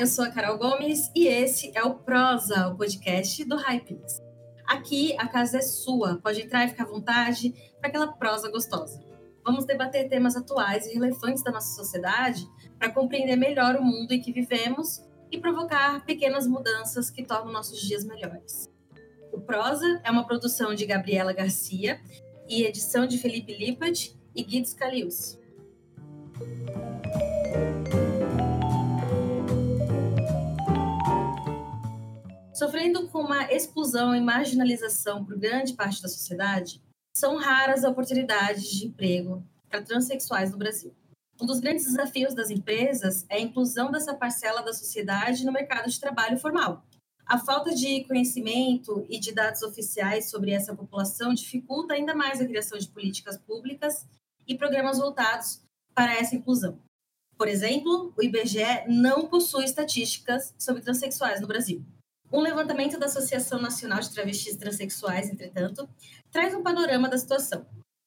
eu sou a Carol Gomes e esse é o Prosa, o podcast do Hypeness. Aqui a casa é sua, pode entrar e ficar à vontade para aquela prosa gostosa. Vamos debater temas atuais e relevantes da nossa sociedade para compreender melhor o mundo em que vivemos e provocar pequenas mudanças que tornam nossos dias melhores. O Prosa é uma produção de Gabriela Garcia e edição de Felipe Lippert e Guido Scalius. Sofrendo com uma exclusão e marginalização por grande parte da sociedade, são raras as oportunidades de emprego para transexuais no Brasil. Um dos grandes desafios das empresas é a inclusão dessa parcela da sociedade no mercado de trabalho formal. A falta de conhecimento e de dados oficiais sobre essa população dificulta ainda mais a criação de políticas públicas e programas voltados para essa inclusão. Por exemplo, o IBGE não possui estatísticas sobre transexuais no Brasil. Um levantamento da Associação Nacional de Travestis Transsexuais, entretanto, traz um panorama da situação.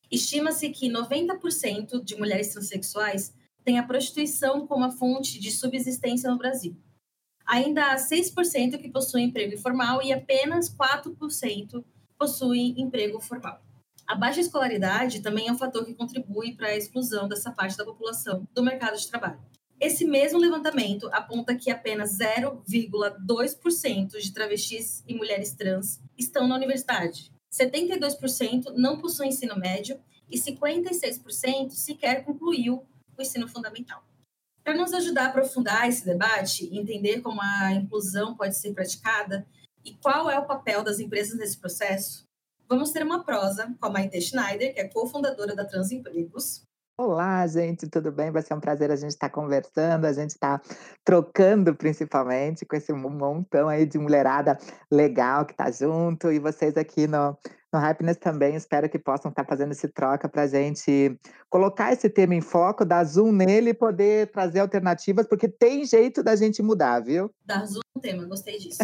Estima-se que 90% de mulheres transexuais têm a prostituição como a fonte de subsistência no Brasil. Ainda há 6% que possuem emprego informal e apenas 4% possuem emprego formal. A baixa escolaridade também é um fator que contribui para a exclusão dessa parte da população do mercado de trabalho. Esse mesmo levantamento aponta que apenas 0,2% de travestis e mulheres trans estão na universidade. 72% não possuem ensino médio e 56% sequer concluiu o ensino fundamental. Para nos ajudar a aprofundar esse debate e entender como a inclusão pode ser praticada e qual é o papel das empresas nesse processo, vamos ter uma prosa com a Maite Schneider, que é cofundadora da Transempregos, Olá, gente, tudo bem? Vai ser um prazer a gente estar tá conversando, a gente estar tá trocando principalmente com esse montão aí de mulherada legal que está junto e vocês aqui no, no Happiness também, espero que possam estar tá fazendo esse troca para a gente colocar esse tema em foco, dar zoom nele e poder trazer alternativas, porque tem jeito da gente mudar, viu? Dar zoom no tema, gostei disso.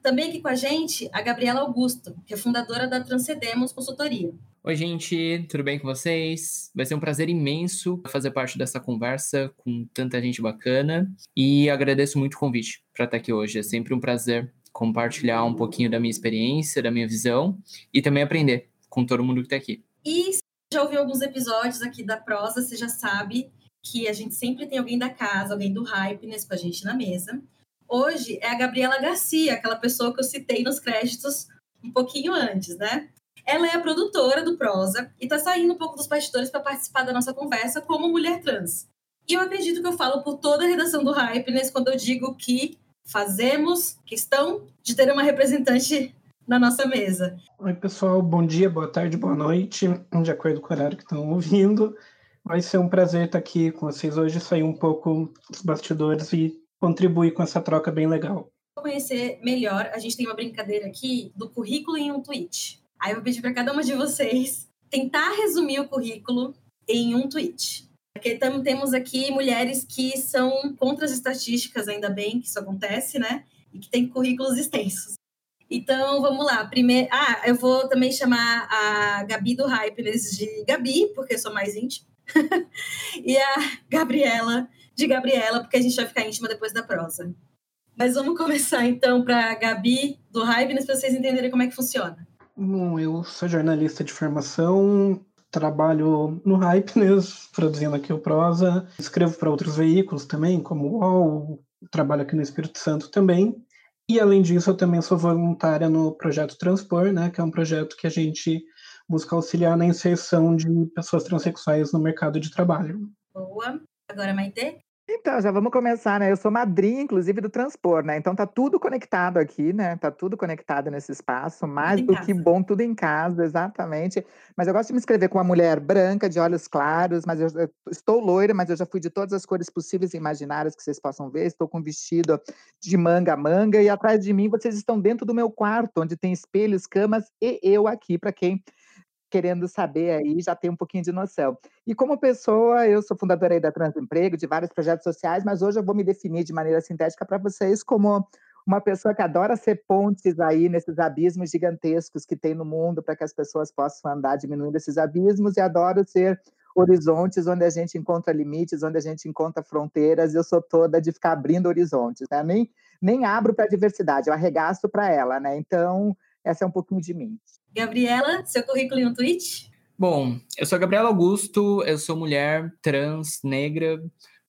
Também aqui com a gente, a Gabriela Augusto, que é fundadora da Transcedemos Consultoria. Oi, gente, tudo bem com vocês? Vai ser um prazer imenso fazer parte dessa conversa com tanta gente bacana e agradeço muito o convite para estar aqui hoje. É sempre um prazer compartilhar um pouquinho da minha experiência, da minha visão e também aprender com todo mundo que está aqui. E se já ouviu alguns episódios aqui da prosa, você já sabe que a gente sempre tem alguém da casa, alguém do Hypeness com a gente na mesa hoje é a Gabriela Garcia, aquela pessoa que eu citei nos créditos um pouquinho antes, né? Ela é a produtora do Prosa e está saindo um pouco dos bastidores para participar da nossa conversa como mulher trans. E eu acredito que eu falo por toda a redação do Hypeness quando eu digo que fazemos questão de ter uma representante na nossa mesa. Oi, pessoal, bom dia, boa tarde, boa noite, de acordo com o horário que estão ouvindo. Vai ser um prazer estar aqui com vocês hoje, sair um pouco dos bastidores e contribuir com essa troca bem legal. Para conhecer melhor, a gente tem uma brincadeira aqui do currículo em um tweet. Aí eu vou pedir para cada uma de vocês tentar resumir o currículo em um tweet. Porque temos aqui mulheres que são contra as estatísticas, ainda bem que isso acontece, né? E que têm currículos extensos. Então, vamos lá. Primeiro, ah, eu vou também chamar a Gabi do Hypeness de Gabi, porque eu sou mais íntima. e a Gabriela de Gabriela, porque a gente vai ficar íntima depois da prosa. Mas vamos começar então para a Gabi do Hypeness para vocês entenderem como é que funciona. Bom, eu sou jornalista de formação, trabalho no Hypeness, produzindo aqui o Prosa, escrevo para outros veículos também, como o UOL, trabalho aqui no Espírito Santo também. E além disso, eu também sou voluntária no projeto Transpor, né, que é um projeto que a gente busca auxiliar na inserção de pessoas transexuais no mercado de trabalho. Boa. Agora, Maite? Então, já vamos começar, né? Eu sou madrinha, inclusive, do Transpor, né? Então tá tudo conectado aqui, né? Tá tudo conectado nesse espaço, mais do que bom, tudo em casa, exatamente. Mas eu gosto de me inscrever com uma mulher branca, de olhos claros, mas eu, eu estou loira, mas eu já fui de todas as cores possíveis e imaginárias que vocês possam ver. Estou com vestido de manga a manga, e atrás de mim vocês estão dentro do meu quarto, onde tem espelhos, camas e eu aqui, para quem querendo saber aí, já tem um pouquinho de noção. E como pessoa, eu sou fundadora aí da Transemprego, de vários projetos sociais, mas hoje eu vou me definir de maneira sintética para vocês como uma pessoa que adora ser pontes aí nesses abismos gigantescos que tem no mundo para que as pessoas possam andar diminuindo esses abismos e adoro ser horizontes onde a gente encontra limites, onde a gente encontra fronteiras. Eu sou toda de ficar abrindo horizontes, né? Nem, nem abro para a diversidade, eu arregaço para ela, né? Então, essa é um pouquinho de mim. Gabriela, seu currículo em um tweet? Bom, eu sou a Gabriela Augusto, eu sou mulher trans, negra,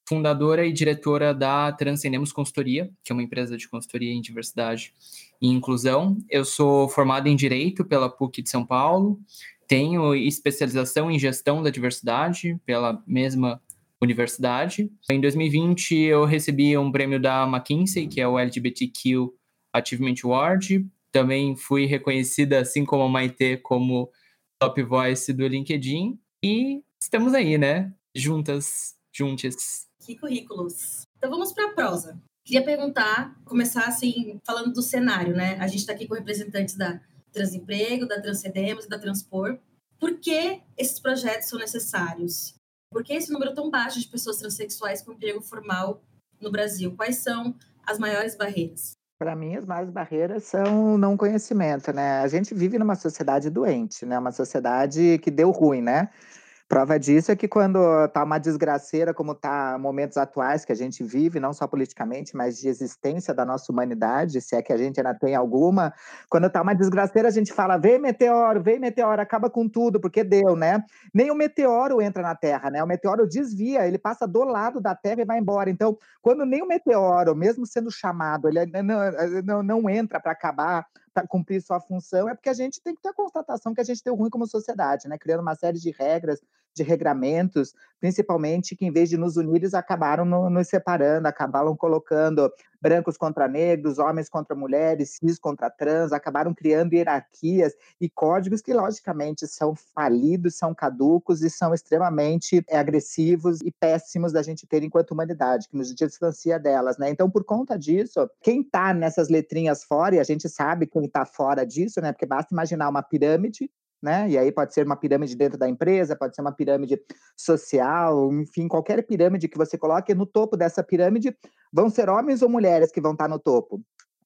fundadora e diretora da Transcendemos Consultoria, que é uma empresa de consultoria em diversidade e inclusão. Eu sou formada em Direito pela PUC de São Paulo, tenho especialização em gestão da diversidade pela mesma universidade. Em 2020, eu recebi um prêmio da McKinsey, que é o LGBTQ Achievement Award. Também fui reconhecida, assim como a Maite, como Top Voice do LinkedIn. E estamos aí, né? Juntas, juntas. Que currículos. Então vamos para a prosa. Queria perguntar, começar assim, falando do cenário, né? A gente está aqui com representantes da Transemprego, da Transcendemos e da Transpor. Por que esses projetos são necessários? Por que esse número tão baixo de pessoas transexuais com emprego formal no Brasil? Quais são as maiores barreiras? Para mim, as maiores barreiras são o não conhecimento, né? A gente vive numa sociedade doente, né? Uma sociedade que deu ruim, né? Prova disso é que quando tá uma desgraceira, como tá momentos atuais que a gente vive, não só politicamente, mas de existência da nossa humanidade, se é que a gente ainda tem alguma, quando tá uma desgraceira, a gente fala: vem meteoro, vem meteoro, acaba com tudo, porque deu, né? Nem o meteoro entra na Terra, né? O meteoro desvia, ele passa do lado da Terra e vai embora. Então, quando nem o meteoro, mesmo sendo chamado, ele não, não, não entra para acabar para cumprir sua função, é porque a gente tem que ter a constatação que a gente deu ruim como sociedade, né? Criando uma série de regras, de regramentos, principalmente que em vez de nos unir, eles acabaram no, nos separando, acabaram colocando brancos contra negros, homens contra mulheres, cis contra trans, acabaram criando hierarquias e códigos que, logicamente, são falidos, são caducos e são extremamente é, agressivos e péssimos da gente ter enquanto humanidade, que nos distancia delas, né? Então, por conta disso, quem está nessas letrinhas fora, e a gente sabe quem está fora disso, né? Porque basta imaginar uma pirâmide né? E aí pode ser uma pirâmide dentro da empresa, pode ser uma pirâmide social, enfim, qualquer pirâmide que você coloque, no topo dessa pirâmide vão ser homens ou mulheres que vão estar no topo?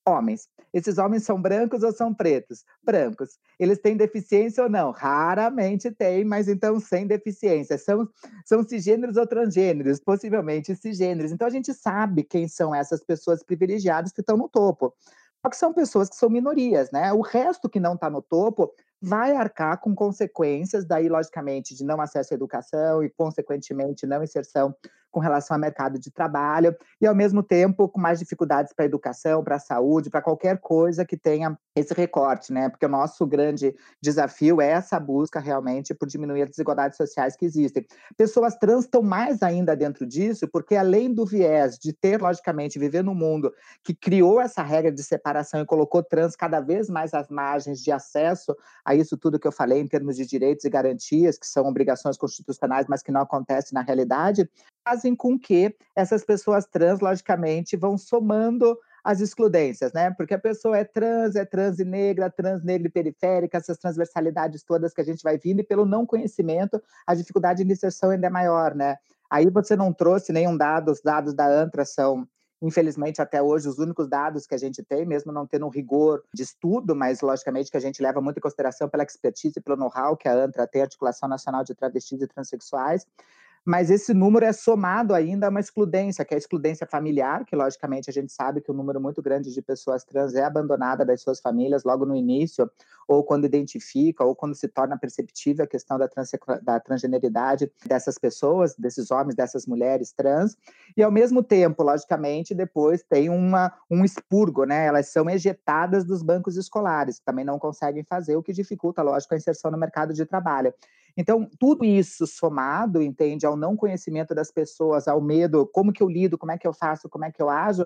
Homens. Esses homens são brancos ou são pretos? Brancos. Eles têm deficiência ou não? Raramente têm, mas então sem deficiência. São, são cisgêneros ou transgêneros? Possivelmente cisgêneros. Então a gente sabe quem são essas pessoas privilegiadas que estão no topo. Só que são pessoas que são minorias, né? O resto que não está no topo vai arcar com consequências, daí, logicamente, de não acesso à educação e, consequentemente, não inserção com relação ao mercado de trabalho, e, ao mesmo tempo, com mais dificuldades para a educação, para a saúde, para qualquer coisa que tenha esse recorte, né? Porque o nosso grande desafio é essa busca realmente por diminuir as desigualdades sociais que existem. Pessoas trans estão mais ainda dentro disso, porque além do viés de ter, logicamente, viver num mundo que criou essa regra de separação e colocou trans cada vez mais às margens de acesso a isso tudo que eu falei em termos de direitos e garantias, que são obrigações constitucionais, mas que não acontecem na realidade, fazem com que essas pessoas trans, logicamente, vão somando as excludências, né? Porque a pessoa é trans, é trans e negra, trans, negra e periférica, essas transversalidades todas que a gente vai vindo, e pelo não conhecimento, a dificuldade de inserção ainda é maior, né? Aí você não trouxe nenhum dado, os dados da ANTRA são Infelizmente, até hoje, os únicos dados que a gente tem, mesmo não tendo um rigor de estudo, mas logicamente que a gente leva muito em consideração pela expertise e pelo know-how que a ANTRA tem, a Articulação Nacional de Travestis e Transsexuais, mas esse número é somado ainda a uma excludência, que é a excludência familiar, que logicamente a gente sabe que um número muito grande de pessoas trans é abandonada das suas famílias logo no início, ou quando identifica, ou quando se torna perceptível a questão da, trans, da transgeneridade dessas pessoas, desses homens, dessas mulheres trans, e ao mesmo tempo, logicamente, depois tem uma, um expurgo, né? Elas são ejetadas dos bancos escolares, também não conseguem fazer, o que dificulta, lógico, a inserção no mercado de trabalho. Então, tudo isso somado, entende, ao não conhecimento das pessoas, ao medo, como que eu lido, como é que eu faço, como é que eu ajo,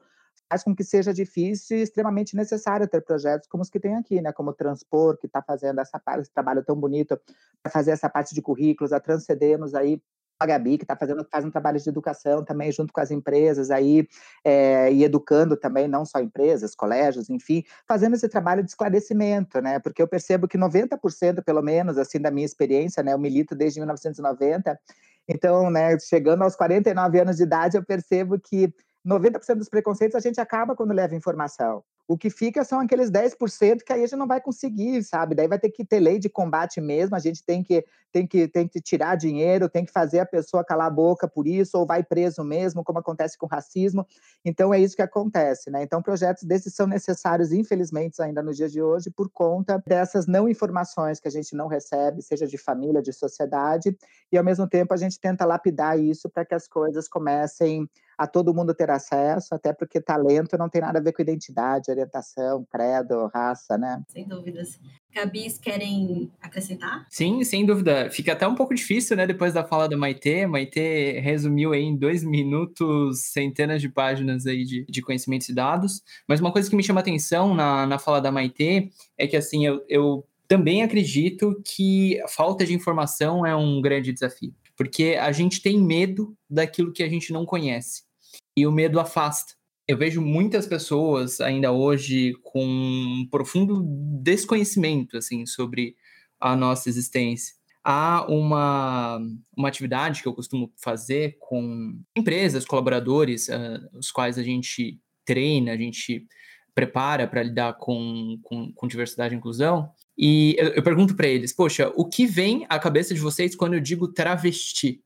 faz com que seja difícil e extremamente necessário ter projetos como os que tem aqui, né? Como o Transpor, que está fazendo essa parte, esse trabalho tão bonito para fazer essa parte de currículos, a Transcedemos aí a Gabi, que está fazendo faz um trabalho de educação também junto com as empresas aí, é, e educando também, não só empresas, colégios, enfim, fazendo esse trabalho de esclarecimento, né? Porque eu percebo que 90%, pelo menos, assim, da minha experiência, né? Eu milito desde 1990, então, né, chegando aos 49 anos de idade, eu percebo que 90% dos preconceitos a gente acaba quando leva informação. O que fica são aqueles 10% que aí a gente não vai conseguir, sabe? Daí vai ter que ter lei de combate mesmo, a gente tem que, tem que, tem que tirar dinheiro, tem que fazer a pessoa calar a boca por isso, ou vai preso mesmo, como acontece com o racismo. Então é isso que acontece, né? Então projetos desses são necessários, infelizmente, ainda nos dias de hoje, por conta dessas não informações que a gente não recebe, seja de família, de sociedade, e ao mesmo tempo a gente tenta lapidar isso para que as coisas comecem a todo mundo ter acesso, até porque talento não tem nada a ver com identidade, orientação, credo, raça, né? Sem dúvidas. Gabis, querem acrescentar? Sim, sem dúvida. Fica até um pouco difícil, né, depois da fala da Maitê. Maitê resumiu aí em dois minutos centenas de páginas aí de, de conhecimentos e dados. Mas uma coisa que me chama atenção na, na fala da Maitê é que, assim, eu, eu também acredito que a falta de informação é um grande desafio, porque a gente tem medo daquilo que a gente não conhece e o medo afasta. Eu vejo muitas pessoas ainda hoje com um profundo desconhecimento assim sobre a nossa existência. Há uma, uma atividade que eu costumo fazer com empresas, colaboradores, uh, os quais a gente treina, a gente prepara para lidar com, com, com, diversidade e inclusão. E eu, eu pergunto para eles: Poxa, o que vem à cabeça de vocês quando eu digo travesti?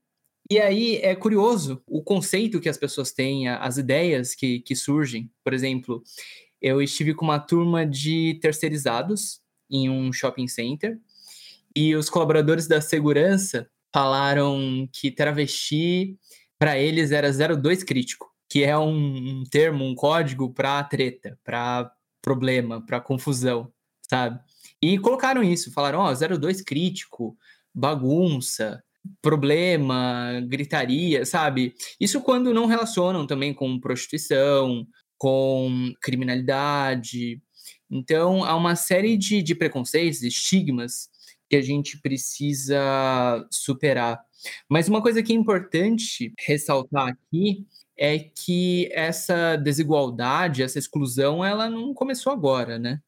E aí é curioso o conceito que as pessoas têm, as ideias que, que surgem. Por exemplo, eu estive com uma turma de terceirizados em um shopping center e os colaboradores da segurança falaram que travesti para eles era 02 crítico, que é um, um termo, um código para treta, para problema, para confusão, sabe? E colocaram isso, falaram, ó, oh, 02 crítico, bagunça, problema, gritaria, sabe? Isso quando não relacionam também com prostituição, com criminalidade. Então, há uma série de, de preconceitos, estigmas que a gente precisa superar. Mas uma coisa que é importante ressaltar aqui é que essa desigualdade, essa exclusão, ela não começou agora, né?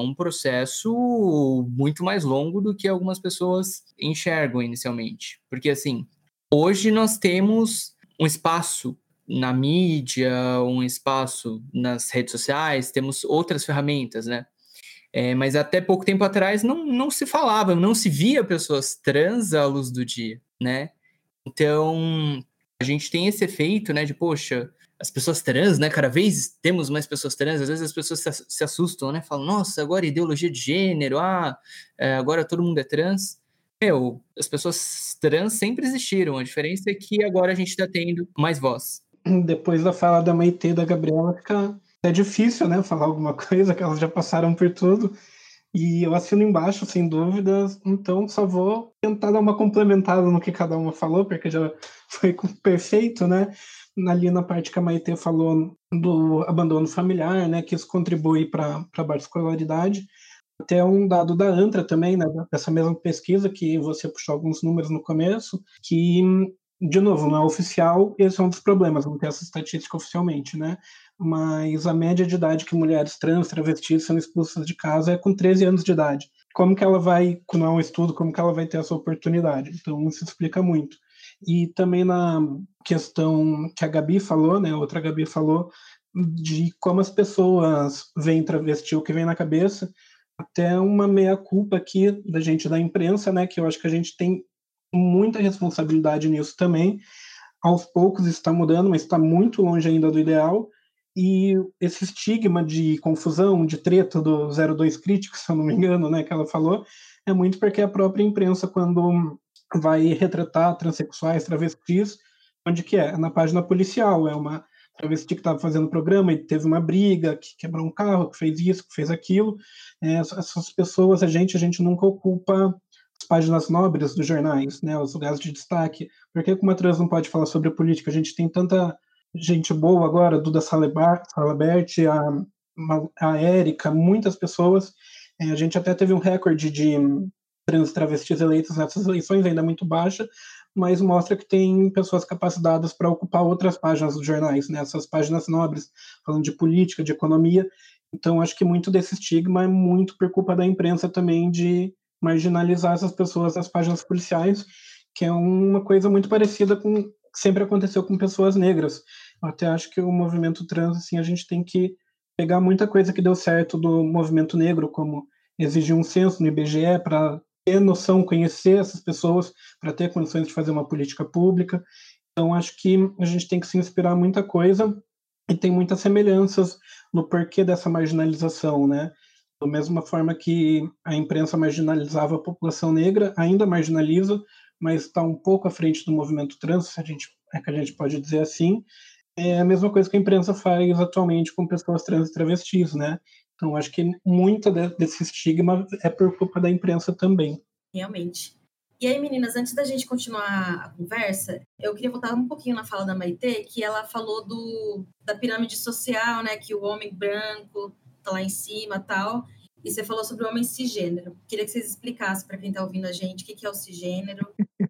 Um processo muito mais longo do que algumas pessoas enxergam inicialmente. Porque, assim, hoje nós temos um espaço na mídia, um espaço nas redes sociais, temos outras ferramentas, né? É, mas até pouco tempo atrás não, não se falava, não se via pessoas trans à luz do dia, né? Então, a gente tem esse efeito, né, de, poxa, as pessoas trans, né? Cada vez temos mais pessoas trans, às vezes as pessoas se, assustam, né? Falam, nossa, agora ideologia de gênero, ah, é, agora todo mundo é trans. Meu, as pessoas trans sempre existiram, a diferença é que agora a gente está tendo mais voz. Depois da fala da Maite e da Gabriela, fica é difícil, né? Falar alguma coisa, que elas já passaram por tudo. E eu assino embaixo, sem dúvidas, então só vou tentar dar uma complementada no que cada uma falou, porque já foi perfeito, né? Ali na parte que a Maite falou do abandono familiar, né, que isso contribui para a baixa escolaridade. Até um dado da ANTRA também, né, dessa mesma pesquisa, que você puxou alguns números no começo, que, de novo, não é oficial, esse é um dos problemas, não tem essa estatística oficialmente, né? Mas a média de idade que mulheres trans, travestis são expulsas de casa é com 13 anos de idade. Como que ela vai, quando é um estudo, como que ela vai ter essa oportunidade? Então, isso explica muito. E também na questão que a Gabi falou, né, outra Gabi falou, de como as pessoas veem travesti, o que vem na cabeça, até uma meia-culpa aqui da gente da imprensa, né, que eu acho que a gente tem muita responsabilidade nisso também. Aos poucos está mudando, mas está muito longe ainda do ideal. E esse estigma de confusão, de treta do 02 crítico, se eu não me engano, né, que ela falou, é muito porque a própria imprensa, quando vai retratar transexuais, travestis, onde que é? Na página policial, é uma travesti que estava fazendo programa e teve uma briga, que quebrou um carro, que fez isso, que fez aquilo. É, essas pessoas, a gente, a gente nunca ocupa as páginas nobres dos jornais, né, os lugares de destaque. Por que uma trans não pode falar sobre política? A gente tem tanta gente boa agora, Duda Salabert, a, a Érica, muitas pessoas. É, a gente até teve um recorde de trans travestis eleitos nessas eleições, ainda muito baixa, mas mostra que tem pessoas capacitadas para ocupar outras páginas dos jornais, né? essas páginas nobres, falando de política, de economia. Então, acho que muito desse estigma é muito por culpa da imprensa também de marginalizar essas pessoas nas páginas policiais, que é uma coisa muito parecida com sempre aconteceu com pessoas negras. Eu até acho que o movimento trans, assim, a gente tem que pegar muita coisa que deu certo do movimento negro, como exigir um censo no IBGE para ter noção, conhecer essas pessoas, para ter condições de fazer uma política pública. Então, acho que a gente tem que se inspirar muita coisa e tem muitas semelhanças no porquê dessa marginalização, né? Da mesma forma que a imprensa marginalizava a população negra, ainda marginaliza, mas está um pouco à frente do movimento trans, se a gente, é que a gente pode dizer assim. É a mesma coisa que a imprensa faz atualmente com pessoas trans e travestis, né? Então, acho que muita desse estigma é por culpa da imprensa também. Realmente. E aí, meninas, antes da gente continuar a conversa, eu queria voltar um pouquinho na fala da Maitê, que ela falou do, da pirâmide social, né? Que o homem branco tá lá em cima tal. E você falou sobre o homem cisgênero. Queria que vocês explicassem para quem está ouvindo a gente o que, que é o cisgênero.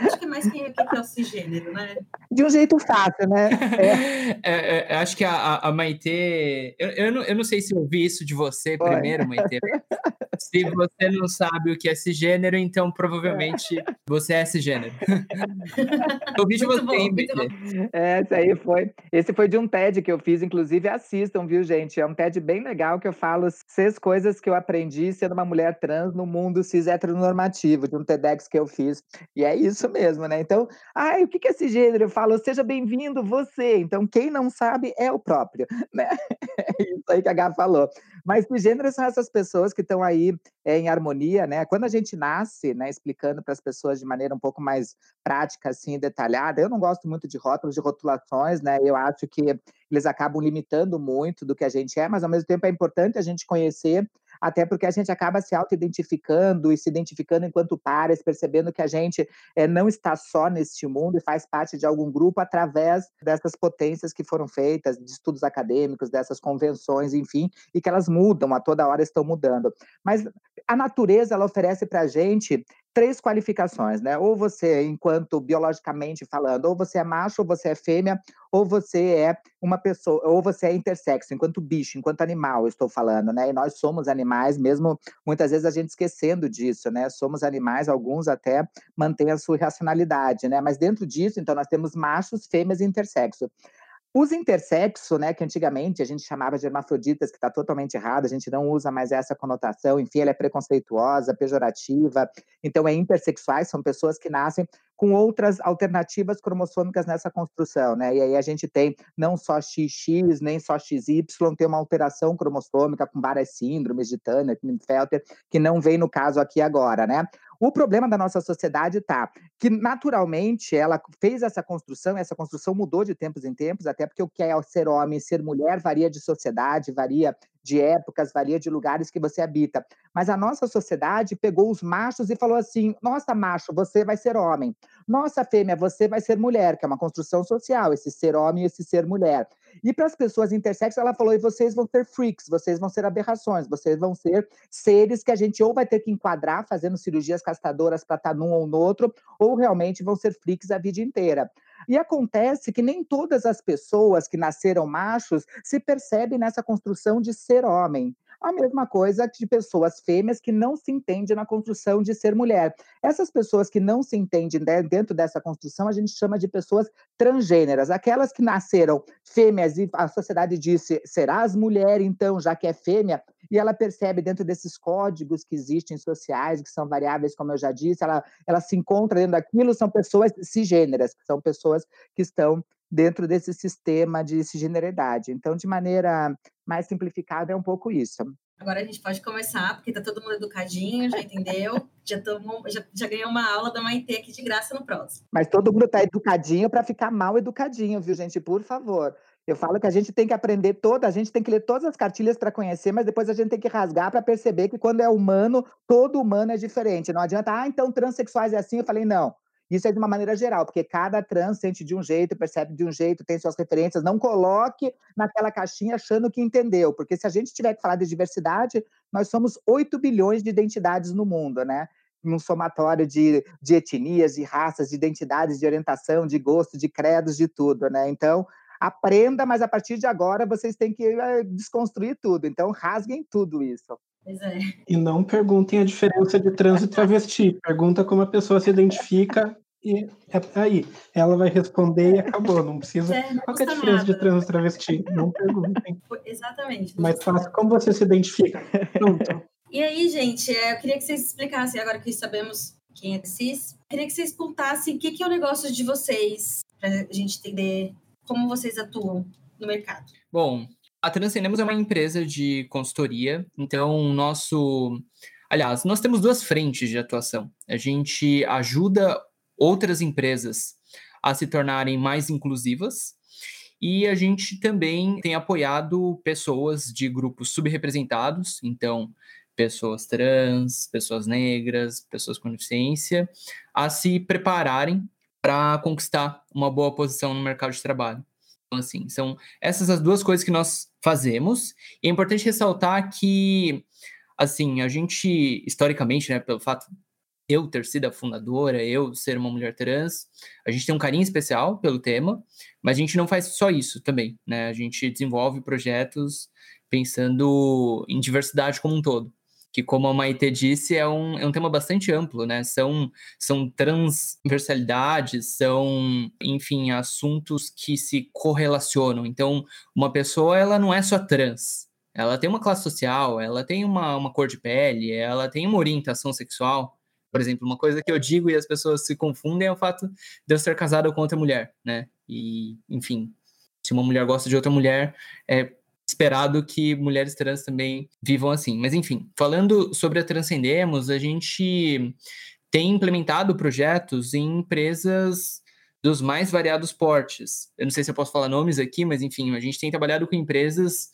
acho que é mais que, o que é o cisgênero, né? De um jeito fácil, né? É. é, é, acho que a, a Maitê. Eu, eu, não, eu não sei se eu ouvi isso de você primeiro, Maitê. Se você não sabe o que é cisgênero, então provavelmente é. você é cisgênero. o vídeo você, bom, É, esse aí foi. Esse foi de um TED que eu fiz, inclusive assistam, viu, gente? É um TED bem legal que eu falo seis coisas que eu aprendi sendo uma mulher trans no mundo cis heteronormativo, de um TEDx que eu fiz. E é isso mesmo, né? Então, ai, o que é cisgênero? Eu falo, seja bem-vindo você. Então, quem não sabe é o próprio, né? É isso aí que a Gá falou. Mas cisgênero são essas pessoas que estão aí é, em harmonia, né? Quando a gente nasce, né, explicando para as pessoas de maneira um pouco mais prática, assim, detalhada, eu não gosto muito de rótulos, de rotulações, né? Eu acho que eles acabam limitando muito do que a gente é, mas ao mesmo tempo é importante a gente conhecer até porque a gente acaba se auto-identificando e se identificando enquanto pares, percebendo que a gente é, não está só neste mundo e faz parte de algum grupo através dessas potências que foram feitas, de estudos acadêmicos, dessas convenções, enfim, e que elas mudam, a toda hora estão mudando. Mas a natureza, ela oferece para a gente três qualificações, né? Ou você, enquanto biologicamente falando, ou você é macho, ou você é fêmea, ou você é uma pessoa, ou você é intersexo, enquanto bicho, enquanto animal, estou falando, né? E nós somos animais, mesmo muitas vezes a gente esquecendo disso, né? Somos animais, alguns até mantêm a sua racionalidade, né? Mas dentro disso, então, nós temos machos, fêmeas e intersexo. Os intersexo, né, que antigamente a gente chamava de hermafroditas, que está totalmente errado, a gente não usa mais essa conotação, enfim, ela é preconceituosa, pejorativa. Então, é intersexuais, são pessoas que nascem com outras alternativas cromossômicas nessa construção, né? E aí a gente tem não só XX, nem só XY, tem uma alteração cromossômica com várias síndromes de Turner, Klinefelter, que não vem no caso aqui agora, né? O problema da nossa sociedade está que, naturalmente, ela fez essa construção, essa construção mudou de tempos em tempos, até porque o que é ser homem ser mulher varia de sociedade, varia de épocas, varia de lugares que você habita. Mas a nossa sociedade pegou os machos e falou assim: nossa, macho, você vai ser homem. Nossa, fêmea, você vai ser mulher, que é uma construção social, esse ser homem e esse ser mulher. E para as pessoas intersexo, ela falou: e vocês vão ser freaks, vocês vão ser aberrações, vocês vão ser seres que a gente ou vai ter que enquadrar fazendo cirurgias castadoras para estar tá num ou no outro, ou realmente vão ser freaks a vida inteira. E acontece que nem todas as pessoas que nasceram machos se percebem nessa construção de ser homem. A mesma coisa de pessoas fêmeas que não se entendem na construção de ser mulher. Essas pessoas que não se entendem dentro dessa construção, a gente chama de pessoas transgêneras. Aquelas que nasceram fêmeas e a sociedade disse: serás mulher, então, já que é fêmea, e ela percebe dentro desses códigos que existem sociais, que são variáveis, como eu já disse, ela, ela se encontra dentro daquilo, são pessoas cisgêneras, que são pessoas que estão dentro desse sistema de cisgeneridade. Então, de maneira mais simplificada, é um pouco isso. Agora a gente pode começar, porque está todo mundo educadinho, já entendeu? já, tomo, já, já ganhei uma aula da Maitê aqui de graça no próximo. Mas todo mundo está educadinho para ficar mal educadinho, viu, gente? Por favor. Eu falo que a gente tem que aprender toda, a gente tem que ler todas as cartilhas para conhecer, mas depois a gente tem que rasgar para perceber que quando é humano, todo humano é diferente. Não adianta, ah, então transexuais é assim. Eu falei, não. Isso é de uma maneira geral, porque cada trans sente de um jeito, percebe de um jeito, tem suas referências. Não coloque naquela caixinha achando que entendeu, porque se a gente tiver que falar de diversidade, nós somos 8 bilhões de identidades no mundo, né? Num somatório de, de etnias, de raças, de identidades, de orientação, de gosto, de credos, de tudo, né? Então, aprenda, mas a partir de agora vocês têm que eh, desconstruir tudo. Então, rasguem tudo isso. Pois é. E não perguntem a diferença de trans e travesti. Pergunta como a pessoa se identifica E é, aí, ela vai responder e acabou, não precisa. É, não Qual é a diferença nada. de trans e travesti? Não perguntem. Exatamente. custa fácil, como você se identifica? Pronto. E aí, gente, é, eu queria que vocês explicassem, agora que sabemos quem é cis, eu queria que vocês contassem o que, que é o negócio de vocês, para a gente entender como vocês atuam no mercado. Bom, a Transcendemos é uma empresa de consultoria, então nosso. Aliás, nós temos duas frentes de atuação. A gente ajuda outras empresas a se tornarem mais inclusivas e a gente também tem apoiado pessoas de grupos subrepresentados, então pessoas trans, pessoas negras, pessoas com deficiência, a se prepararem para conquistar uma boa posição no mercado de trabalho. Então, assim, são essas as duas coisas que nós fazemos. E é importante ressaltar que, assim, a gente, historicamente, né, pelo fato eu ter sido a fundadora, eu ser uma mulher trans, a gente tem um carinho especial pelo tema, mas a gente não faz só isso também, né? A gente desenvolve projetos pensando em diversidade como um todo que, como a Maite disse, é um, é um tema bastante amplo, né? São, são transversalidades, são, enfim, assuntos que se correlacionam. Então, uma pessoa, ela não é só trans. Ela tem uma classe social, ela tem uma, uma cor de pele, ela tem uma orientação sexual. Por exemplo, uma coisa que eu digo e as pessoas se confundem é o fato de eu ser casado com outra mulher, né? E, enfim, se uma mulher gosta de outra mulher, é esperado que mulheres trans também vivam assim. Mas enfim, falando sobre a Transcendemos, a gente tem implementado projetos em empresas dos mais variados portes. Eu não sei se eu posso falar nomes aqui, mas enfim, a gente tem trabalhado com empresas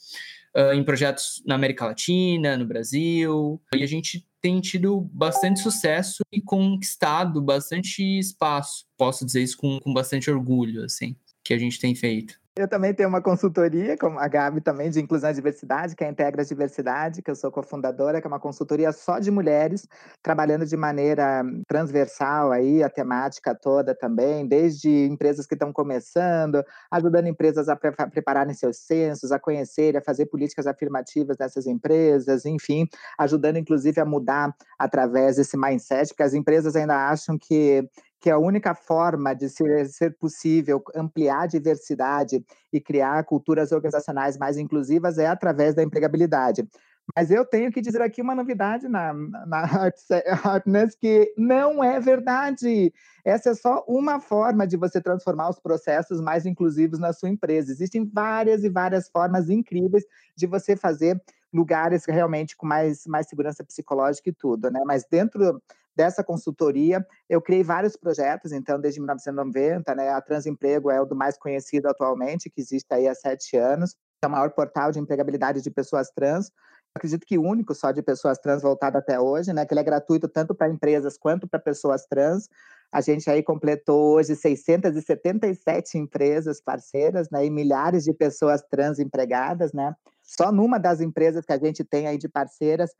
uh, em projetos na América Latina, no Brasil, e a gente tem tido bastante sucesso e conquistado bastante espaço. Posso dizer isso com, com bastante orgulho, assim, que a gente tem feito. Eu também tenho uma consultoria, como a Gabi também, de inclusão e diversidade, que é a Integra Diversidade, que eu sou cofundadora, que é uma consultoria só de mulheres, trabalhando de maneira transversal aí, a temática toda também, desde empresas que estão começando, ajudando empresas a pre prepararem seus censos, a conhecer, a fazer políticas afirmativas nessas empresas, enfim, ajudando inclusive a mudar através desse mindset, porque as empresas ainda acham que que a única forma de ser, possível ampliar a diversidade e criar culturas organizacionais mais inclusivas é através da empregabilidade. Mas eu tenho que dizer aqui uma novidade na, na Artness que não é verdade. Essa é só uma forma de você transformar os processos mais inclusivos na sua empresa. Existem várias e várias formas incríveis de você fazer lugares realmente com mais, mais segurança psicológica e tudo, né? Mas dentro dessa consultoria, eu criei vários projetos, então, desde 1990, né? A Transemprego é o do mais conhecido atualmente, que existe aí há sete anos. É o maior portal de empregabilidade de pessoas trans. Acredito que único só de pessoas trans voltado até hoje, né? Que ele é gratuito tanto para empresas quanto para pessoas trans. A gente aí completou hoje 677 empresas parceiras, né? E milhares de pessoas trans empregadas, né? Só numa das empresas que a gente tem aí de parceiras,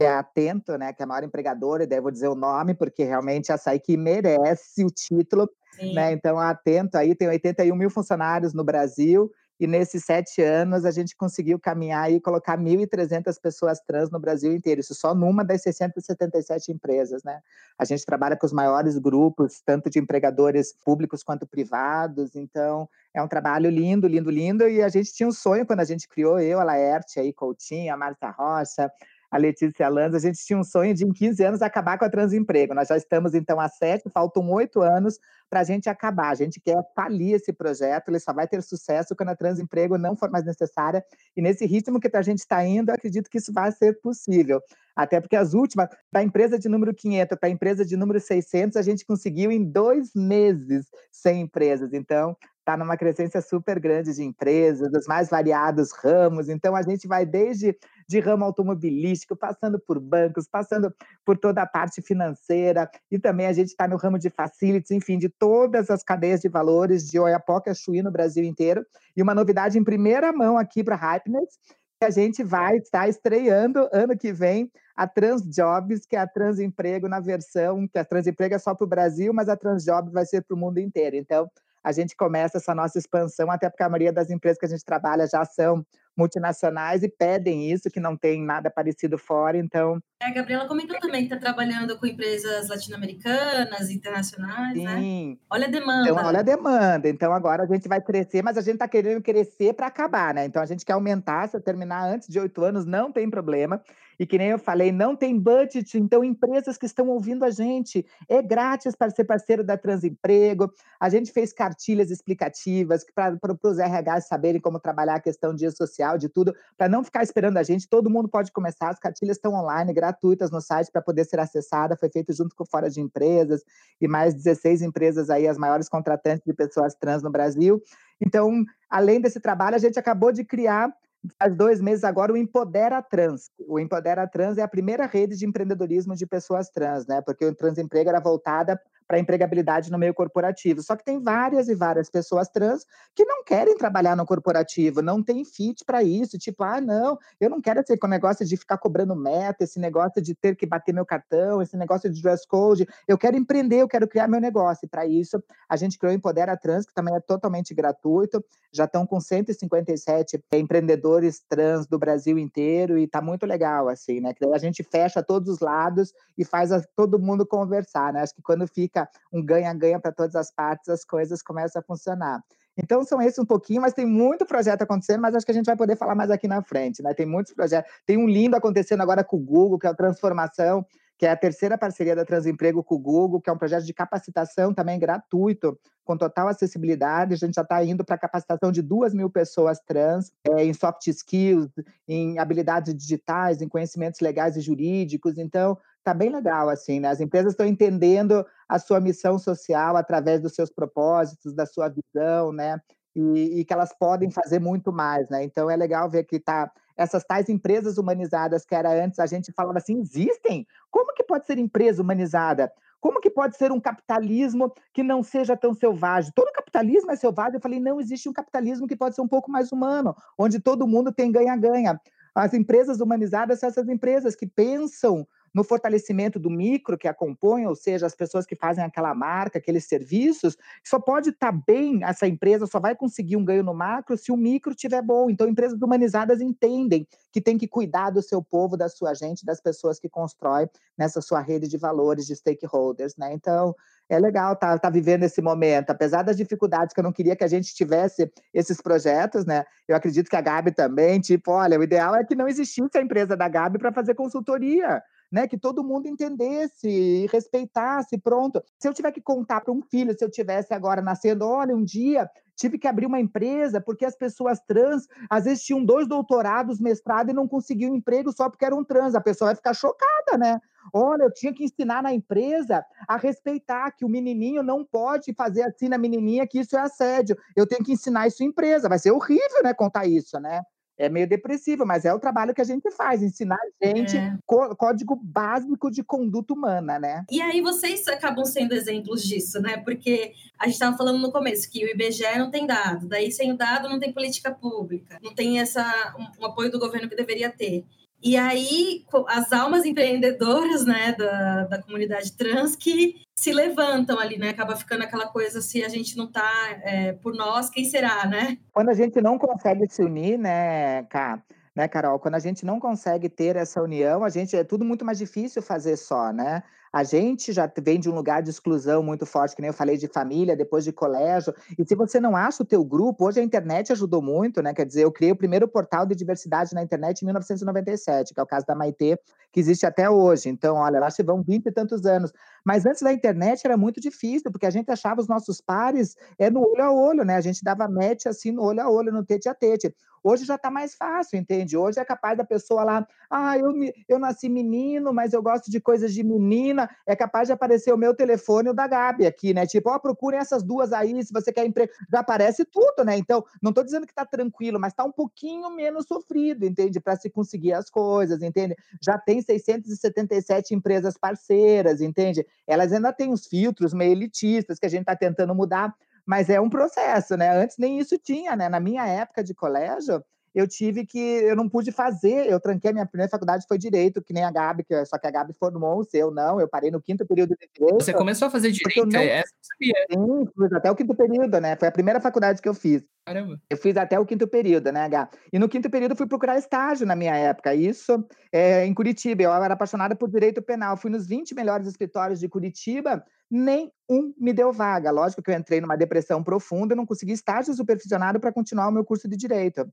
é Atento, né? Que é a maior empregadora, e daí vou dizer o nome, porque realmente a que merece o título, Sim. né? Então, Atento aí tem 81 mil funcionários no Brasil, e nesses sete anos a gente conseguiu caminhar e colocar 1.300 pessoas trans no Brasil inteiro, isso só numa das 677 empresas, né? A gente trabalha com os maiores grupos, tanto de empregadores públicos quanto privados, então é um trabalho lindo, lindo, lindo, e a gente tinha um sonho quando a gente criou, eu, a Laerte, aí, Coutinho, a Marta Rocha, a Letícia Lanz, a gente tinha um sonho de em 15 anos acabar com a transemprego. Nós já estamos então há sete, faltam oito anos para a gente acabar. A gente quer falir esse projeto, ele só vai ter sucesso quando a transemprego não for mais necessária. E nesse ritmo que a gente está indo, acredito que isso vai ser possível. Até porque as últimas, da empresa de número 500 para a empresa de número 600, a gente conseguiu em dois meses 100 empresas. Então, está numa crescência super grande de empresas, dos mais variados ramos. Então, a gente vai desde de ramo automobilístico, passando por bancos, passando por toda a parte financeira, e também a gente está no ramo de facilities, enfim, de todas as cadeias de valores de Oiapoque a Chuí no Brasil inteiro. E uma novidade em primeira mão aqui para a Hypeness, que a gente vai estar estreando ano que vem a Transjobs, que é a Transemprego na versão, que a Transemprego é só para o Brasil, mas a Transjob vai ser para o mundo inteiro. Então, a gente começa essa nossa expansão, até porque a maioria das empresas que a gente trabalha já são multinacionais e pedem isso, que não tem nada parecido fora, então... É, a Gabriela comentou também que está trabalhando com empresas latino-americanas, internacionais, né? Sim. né? Olha a demanda. Então, olha a demanda. Então, agora a gente vai crescer, mas a gente está querendo crescer para acabar, né? Então, a gente quer aumentar, se eu terminar antes de oito anos, não tem problema. E que nem eu falei, não tem budget, então empresas que estão ouvindo a gente, é grátis para ser parceiro da Transemprego. A gente fez cartilhas explicativas para os RH saberem como trabalhar a questão de social, de tudo, para não ficar esperando a gente, todo mundo pode começar, as cartilhas estão online, gratuitas no site para poder ser acessada, foi feito junto com Fora de Empresas e mais 16 empresas aí, as maiores contratantes de pessoas trans no Brasil. Então, além desse trabalho, a gente acabou de criar faz dois meses agora o Empodera Trans. O Empodera Trans é a primeira rede de empreendedorismo de pessoas trans, né? Porque o Transemprego era voltada para empregabilidade no meio corporativo. Só que tem várias e várias pessoas trans que não querem trabalhar no corporativo, não tem fit para isso. Tipo, ah, não, eu não quero esse negócio de ficar cobrando meta, esse negócio de ter que bater meu cartão, esse negócio de dress code. Eu quero empreender, eu quero criar meu negócio. E para isso, a gente criou o Empodera Trans, que também é totalmente gratuito. Já estão com 157 empreendedores trans do Brasil inteiro e está muito legal, assim, né? A gente fecha todos os lados e faz todo mundo conversar, né? Acho que quando fica fica um ganha-ganha para todas as partes, as coisas começam a funcionar. Então, são esses um pouquinho, mas tem muito projeto acontecendo, mas acho que a gente vai poder falar mais aqui na frente, né? Tem muitos projetos. Tem um lindo acontecendo agora com o Google, que é a transformação, que é a terceira parceria da Transemprego com o Google, que é um projeto de capacitação também gratuito, com total acessibilidade. A gente já está indo para a capacitação de duas mil pessoas trans é, em soft skills, em habilidades digitais, em conhecimentos legais e jurídicos. Então, tá bem legal, assim, né? As empresas estão entendendo a sua missão social através dos seus propósitos, da sua visão, né? E, e, que elas podem fazer muito mais, né? Então é legal ver que tá essas tais empresas humanizadas que era antes a gente falava assim, existem? Como que pode ser empresa humanizada? Como que pode ser um capitalismo que não seja tão selvagem? Todo capitalismo é selvagem. Eu falei, não existe um capitalismo que pode ser um pouco mais humano, onde todo mundo tem ganha-ganha. As empresas humanizadas são essas empresas que pensam no fortalecimento do micro que a compõe, ou seja, as pessoas que fazem aquela marca, aqueles serviços, só pode estar tá bem, essa empresa só vai conseguir um ganho no macro se o micro estiver bom. Então, empresas humanizadas entendem que tem que cuidar do seu povo, da sua gente, das pessoas que constrói nessa sua rede de valores, de stakeholders, né? Então, é legal estar tá, tá vivendo esse momento, apesar das dificuldades que eu não queria que a gente tivesse esses projetos, né? Eu acredito que a Gabi também, tipo, olha, o ideal é que não existisse a empresa da Gabi para fazer consultoria né? Que todo mundo entendesse e respeitasse, pronto. Se eu tiver que contar para um filho, se eu tivesse agora nascendo, olha, um dia tive que abrir uma empresa porque as pessoas trans às vezes tinham dois doutorados, mestrado e não conseguiam emprego só porque eram trans. A pessoa vai ficar chocada, né? Olha, eu tinha que ensinar na empresa a respeitar que o menininho não pode fazer assim na menininha, que isso é assédio. Eu tenho que ensinar isso em empresa. Vai ser horrível, né, contar isso, né? É meio depressivo, mas é o trabalho que a gente faz, ensinar a gente é. código básico de conduta humana, né? E aí vocês acabam sendo exemplos disso, né? Porque a gente estava falando no começo que o IBGE não tem dado, daí sem o dado não tem política pública, não tem essa um, um apoio do governo que deveria ter. E aí, as almas empreendedoras né, da, da comunidade trans que se levantam ali, né? Acaba ficando aquela coisa, se a gente não tá é, por nós, quem será, né? Quando a gente não consegue se unir, né, Cá? Né, Carol? Quando a gente não consegue ter essa união, a gente é tudo muito mais difícil fazer só, né? A gente já vem de um lugar de exclusão muito forte, que nem eu falei de família, depois de colégio. E se você não acha o teu grupo, hoje a internet ajudou muito, né? Quer dizer, eu criei o primeiro portal de diversidade na internet em 1997, que é o caso da Maitê, que existe até hoje. Então, olha, lá se vão 20 e tantos anos. Mas antes da internet era muito difícil, porque a gente achava os nossos pares é no olho a olho, né? A gente dava match assim no olho a olho, no tete a tete. Hoje já está mais fácil, entende? Hoje é capaz da pessoa lá, ah, eu, me, eu nasci menino, mas eu gosto de coisas de menina. É capaz de aparecer o meu telefone e o da Gabi aqui, né? Tipo, ó, oh, procurem essas duas aí, se você quer emprego. Já aparece tudo, né? Então, não estou dizendo que está tranquilo, mas está um pouquinho menos sofrido, entende? Para se conseguir as coisas, entende? Já tem 677 empresas parceiras, entende? Elas ainda têm os filtros meio elitistas que a gente está tentando mudar, mas é um processo, né? Antes nem isso tinha, né? Na minha época de colégio, eu tive que, eu não pude fazer, eu tranquei a minha primeira faculdade, foi Direito, que nem a Gabi, que, só que a Gabi formou-se, eu não, eu parei no quinto período de Direito. Você começou a fazer Direito, não, é, essa eu sabia. Sim, até o quinto período, né, foi a primeira faculdade que eu fiz. Caramba. Eu fiz até o quinto período, né, Gá? E no quinto período fui procurar estágio na minha época, isso é, em Curitiba, eu era apaixonada por Direito Penal, fui nos 20 melhores escritórios de Curitiba, nem um me deu vaga. Lógico que eu entrei numa depressão profunda, não consegui estágio supervisionado para continuar o meu curso de direito.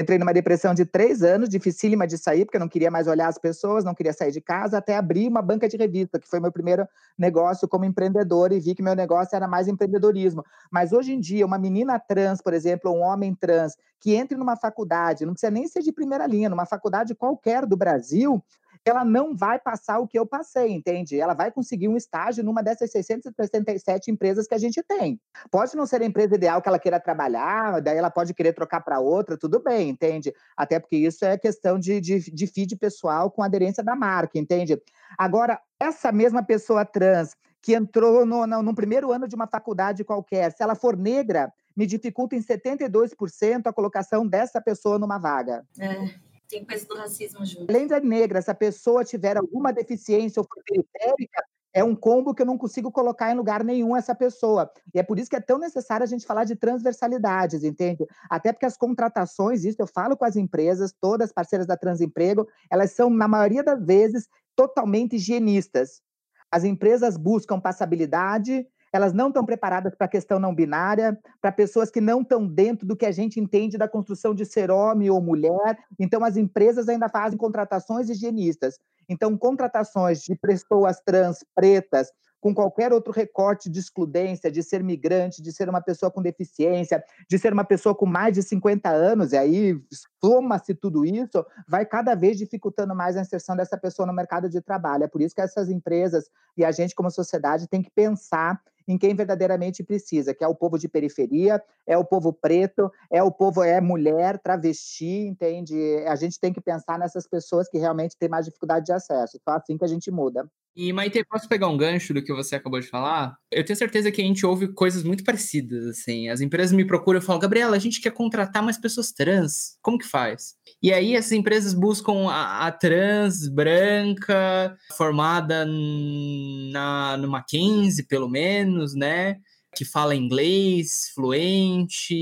Entrei numa depressão de três anos, dificílima de sair, porque eu não queria mais olhar as pessoas, não queria sair de casa, até abrir uma banca de revista, que foi meu primeiro negócio como empreendedor, e vi que meu negócio era mais empreendedorismo. Mas hoje em dia, uma menina trans, por exemplo, um homem trans, que entre numa faculdade, não precisa nem ser de primeira linha, numa faculdade qualquer do Brasil, ela não vai passar o que eu passei, entende? Ela vai conseguir um estágio numa dessas 667 empresas que a gente tem. Pode não ser a empresa ideal que ela queira trabalhar, daí ela pode querer trocar para outra, tudo bem, entende? Até porque isso é questão de, de, de feed pessoal com aderência da marca, entende? Agora, essa mesma pessoa trans que entrou no, no, no primeiro ano de uma faculdade qualquer, se ela for negra, me dificulta em 72% a colocação dessa pessoa numa vaga. É tem coisa do racismo junto. Além da negra, se a pessoa tiver alguma deficiência ou periférica, é um combo que eu não consigo colocar em lugar nenhum essa pessoa. E é por isso que é tão necessário a gente falar de transversalidades, entende? Até porque as contratações, isso eu falo com as empresas, todas parceiras da Transemprego, elas são, na maioria das vezes, totalmente higienistas. As empresas buscam passabilidade, elas não estão preparadas para a questão não binária, para pessoas que não estão dentro do que a gente entende da construção de ser homem ou mulher. Então, as empresas ainda fazem contratações higienistas. Então, contratações de pessoas trans, pretas, com qualquer outro recorte de excludência, de ser migrante, de ser uma pessoa com deficiência, de ser uma pessoa com mais de 50 anos, e aí soma-se tudo isso, vai cada vez dificultando mais a inserção dessa pessoa no mercado de trabalho. É por isso que essas empresas e a gente, como sociedade, tem que pensar em quem verdadeiramente precisa, que é o povo de periferia, é o povo preto, é o povo é mulher, travesti, entende? A gente tem que pensar nessas pessoas que realmente têm mais dificuldade de acesso. Só assim que a gente muda. E Maite, posso pegar um gancho do que você acabou de falar? Eu tenho certeza que a gente ouve coisas muito parecidas, assim. As empresas me procuram e falam, Gabriela, a gente quer contratar mais pessoas trans. Como que faz? E aí essas empresas buscam a, a trans branca, formada na, no Mackenzie, pelo menos, né? Que fala inglês, fluente,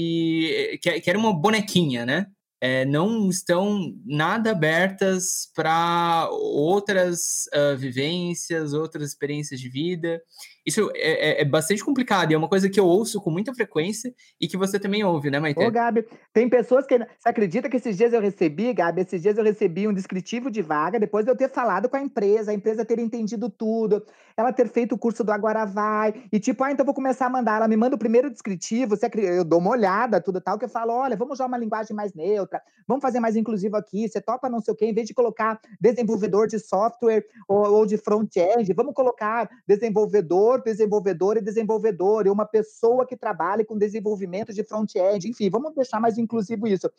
que, que era uma bonequinha, né? É, não estão nada abertas para outras uh, vivências, outras experiências de vida. Isso é, é, é, bastante complicado e é uma coisa que eu ouço com muita frequência e que você também ouve, né, Maite? Ô, Gabi, tem pessoas que. Você acredita que esses dias eu recebi, Gabi? Esses dias eu recebi um descritivo de vaga, depois de eu ter falado com a empresa, a empresa ter entendido tudo, ela ter feito o curso do Agora Vai, e tipo, ah, então vou começar a mandar. Ela me manda o primeiro descritivo, eu dou uma olhada, tudo tal, que eu falo: olha, vamos usar uma linguagem mais neutra, vamos fazer mais inclusivo aqui, você topa não sei o quê, em vez de colocar desenvolvedor de software ou, ou de front-end, vamos colocar desenvolvedor desenvolvedor, desenvolvedor e desenvolvedor, e uma pessoa que trabalha com desenvolvimento de front-end, enfim, vamos deixar mais inclusivo isso.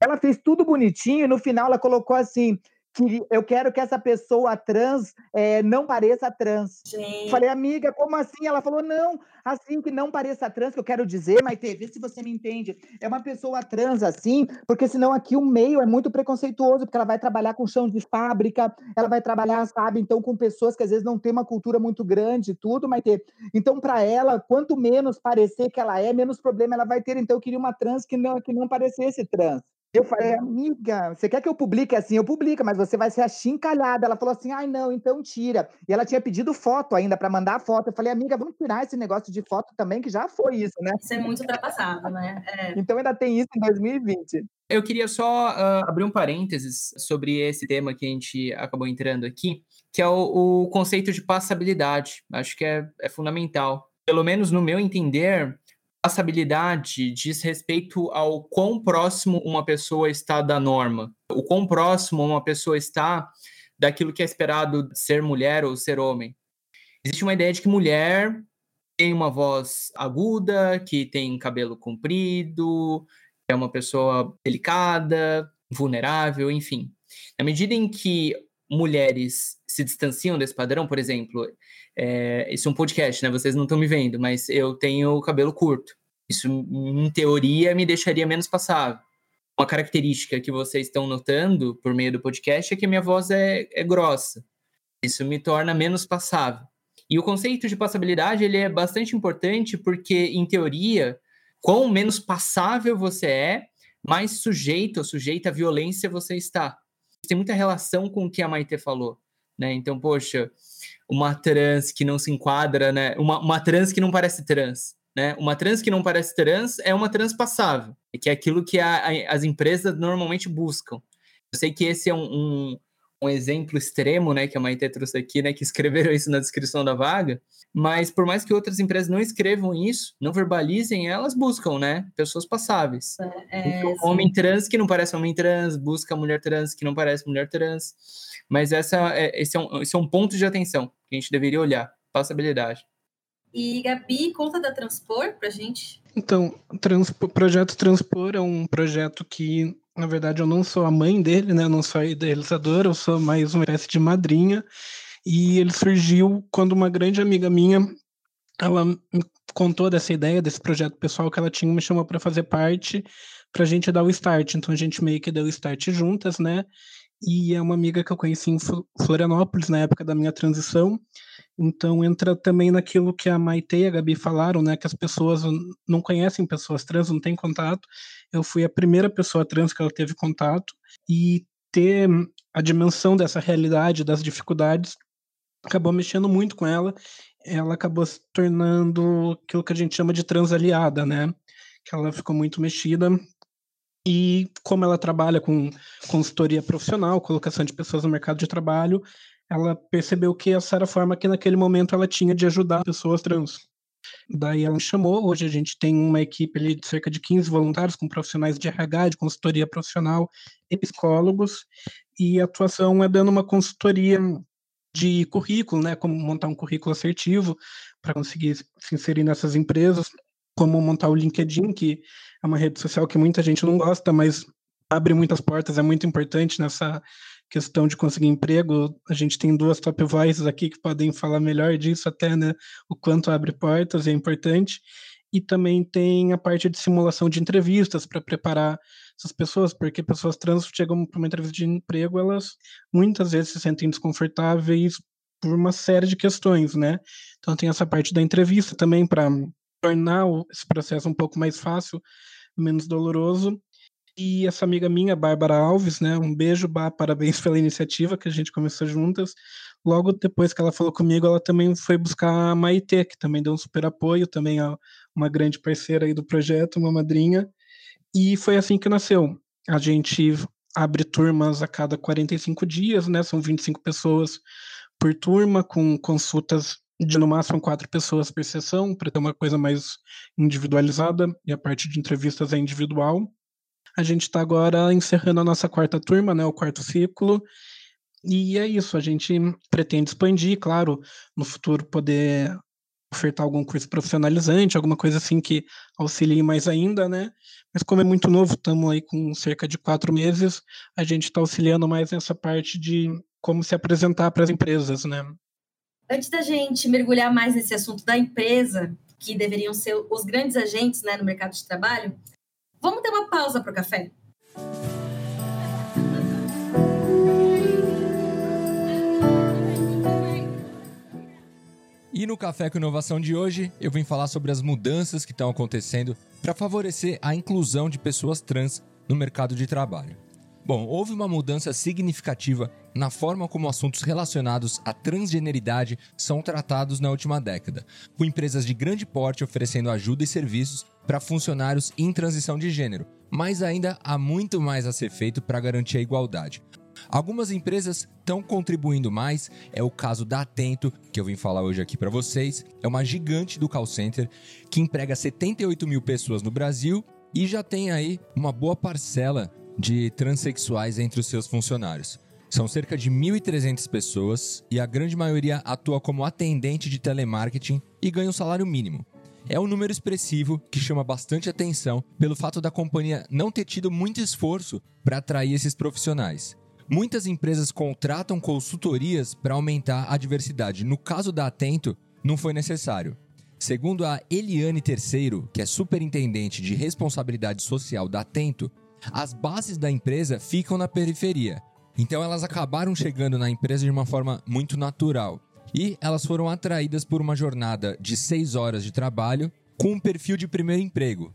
Ela fez tudo bonitinho e no final ela colocou assim: que eu quero que essa pessoa trans é, não pareça trans. Gente. Falei, amiga, como assim? Ela falou, não, assim que não pareça trans, que eu quero dizer, Maite, vê se você me entende. É uma pessoa trans assim, porque senão aqui o meio é muito preconceituoso, porque ela vai trabalhar com chão de fábrica, ela vai trabalhar, sabe, então com pessoas que às vezes não têm uma cultura muito grande, tudo, Maite. Então, para ela, quanto menos parecer que ela é, menos problema ela vai ter. Então, eu queria uma trans que não, que não parecesse trans. Eu falei, amiga, você quer que eu publique assim? Eu publico, mas você vai ser achincalhada. Ela falou assim, ai não, então tira. E ela tinha pedido foto ainda para mandar foto. Eu falei, amiga, vamos tirar esse negócio de foto também, que já foi isso, né? Isso é muito ultrapassado, né? É. Então ainda tem isso em 2020. Eu queria só uh, abrir um parênteses sobre esse tema que a gente acabou entrando aqui, que é o, o conceito de passabilidade. Acho que é, é fundamental. Pelo menos no meu entender, passabilidade diz respeito ao quão próximo uma pessoa está da norma, o quão próximo uma pessoa está daquilo que é esperado ser mulher ou ser homem. Existe uma ideia de que mulher tem uma voz aguda, que tem cabelo comprido, é uma pessoa delicada, vulnerável, enfim. Na medida em que mulheres se distanciam desse padrão, por exemplo, é, isso é um podcast, né? Vocês não estão me vendo, mas eu tenho cabelo curto. Isso, em teoria, me deixaria menos passável. uma característica que vocês estão notando por meio do podcast é que a minha voz é, é grossa. Isso me torna menos passável. E o conceito de passabilidade ele é bastante importante porque, em teoria, quão menos passável você é, mais sujeito ou sujeita à violência você está. Tem muita relação com o que a Maite falou. Né? Então, poxa, uma trans que não se enquadra, né? uma, uma trans que não parece trans. Né? Uma trans que não parece trans é uma trans passável, que é aquilo que a, a, as empresas normalmente buscam. Eu sei que esse é um, um, um, exemplo extremo, né, que a Maite trouxe aqui, né, que escreveram isso na descrição da vaga, mas por mais que outras empresas não escrevam isso, não verbalizem, elas buscam, né, pessoas passáveis. É, então, homem trans que não parece homem trans, busca mulher trans que não parece mulher trans, mas essa, é, esse, é um, esse é um ponto de atenção que a gente deveria olhar, passabilidade. E Gabi, conta da Transpor pra gente. Então, o projeto Transpor é um projeto que, na verdade, eu não sou a mãe dele, né? Eu não sou a idealizadora, eu sou mais uma espécie de madrinha. E ele surgiu quando uma grande amiga minha, ela me contou dessa ideia, desse projeto pessoal que ela tinha, me chamou para fazer parte, para a gente dar o start. Então a gente meio que deu o start juntas, né? E é uma amiga que eu conheci em Florianópolis na época da minha transição. Então entra também naquilo que a Maite e a Gabi falaram, né, que as pessoas não conhecem pessoas trans, não têm contato. Eu fui a primeira pessoa trans que ela teve contato e ter a dimensão dessa realidade, das dificuldades, acabou mexendo muito com ela. Ela acabou se tornando aquilo que a gente chama de transaliada, né? Que ela ficou muito mexida e como ela trabalha com consultoria profissional, colocação de pessoas no mercado de trabalho, ela percebeu que essa era a forma que naquele momento ela tinha de ajudar pessoas trans. Daí ela me chamou, hoje a gente tem uma equipe ali de cerca de 15 voluntários com profissionais de RH, de consultoria profissional e psicólogos, e a atuação é dando uma consultoria de currículo, né, como montar um currículo assertivo para conseguir se inserir nessas empresas, como montar o LinkedIn, que é uma rede social que muita gente não gosta, mas abre muitas portas, é muito importante nessa questão de conseguir emprego, a gente tem duas top voices aqui que podem falar melhor disso até, né? O quanto abre portas é importante. E também tem a parte de simulação de entrevistas para preparar essas pessoas, porque pessoas trans chegam para uma entrevista de emprego, elas muitas vezes se sentem desconfortáveis por uma série de questões, né? Então tem essa parte da entrevista também para tornar esse processo um pouco mais fácil, menos doloroso. E essa amiga minha, Bárbara Alves, né? Um beijo, Bá, parabéns pela iniciativa que a gente começou juntas. Logo depois que ela falou comigo, ela também foi buscar a Maite, que também deu um super apoio, também é uma grande parceira aí do projeto, uma madrinha. E foi assim que nasceu. A gente abre turmas a cada 45 dias, né? São 25 pessoas por turma, com consultas de no máximo quatro pessoas por sessão, para ter uma coisa mais individualizada, e a parte de entrevistas é individual. A gente está agora encerrando a nossa quarta turma, né, o quarto ciclo, e é isso, a gente pretende expandir, claro, no futuro poder ofertar algum curso profissionalizante, alguma coisa assim que auxilie mais ainda, né? Mas como é muito novo, estamos aí com cerca de quatro meses, a gente está auxiliando mais nessa parte de como se apresentar para as empresas, né? Antes da gente mergulhar mais nesse assunto da empresa, que deveriam ser os grandes agentes né, no mercado de trabalho, Vamos ter uma pausa para o café? E no Café com Inovação de hoje, eu vim falar sobre as mudanças que estão acontecendo para favorecer a inclusão de pessoas trans no mercado de trabalho. Bom, houve uma mudança significativa na forma como assuntos relacionados à transgeneridade são tratados na última década, com empresas de grande porte oferecendo ajuda e serviços para funcionários em transição de gênero, mas ainda há muito mais a ser feito para garantir a igualdade. Algumas empresas estão contribuindo mais, é o caso da Atento, que eu vim falar hoje aqui para vocês. É uma gigante do call center que emprega 78 mil pessoas no Brasil e já tem aí uma boa parcela de transexuais entre os seus funcionários. São cerca de 1.300 pessoas e a grande maioria atua como atendente de telemarketing e ganha um salário mínimo. É um número expressivo que chama bastante atenção pelo fato da companhia não ter tido muito esforço para atrair esses profissionais. Muitas empresas contratam consultorias para aumentar a diversidade. No caso da Atento, não foi necessário. Segundo a Eliane Terceiro, que é superintendente de responsabilidade social da Atento, as bases da empresa ficam na periferia. Então elas acabaram chegando na empresa de uma forma muito natural. E elas foram atraídas por uma jornada de seis horas de trabalho com um perfil de primeiro emprego.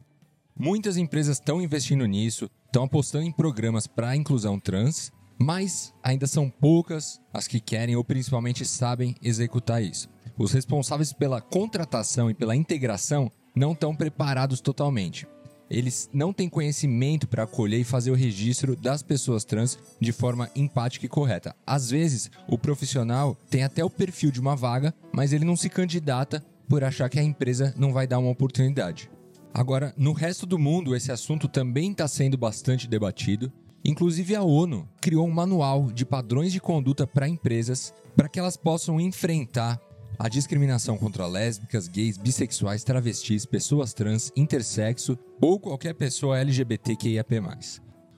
Muitas empresas estão investindo nisso, estão apostando em programas para inclusão trans, mas ainda são poucas as que querem ou principalmente sabem executar isso. Os responsáveis pela contratação e pela integração não estão preparados totalmente. Eles não têm conhecimento para acolher e fazer o registro das pessoas trans de forma empática e correta. Às vezes, o profissional tem até o perfil de uma vaga, mas ele não se candidata por achar que a empresa não vai dar uma oportunidade. Agora, no resto do mundo, esse assunto também está sendo bastante debatido. Inclusive, a ONU criou um manual de padrões de conduta para empresas para que elas possam enfrentar a discriminação contra lésbicas, gays, bissexuais, travestis, pessoas trans, intersexo ou qualquer pessoa LGBTQIAP+.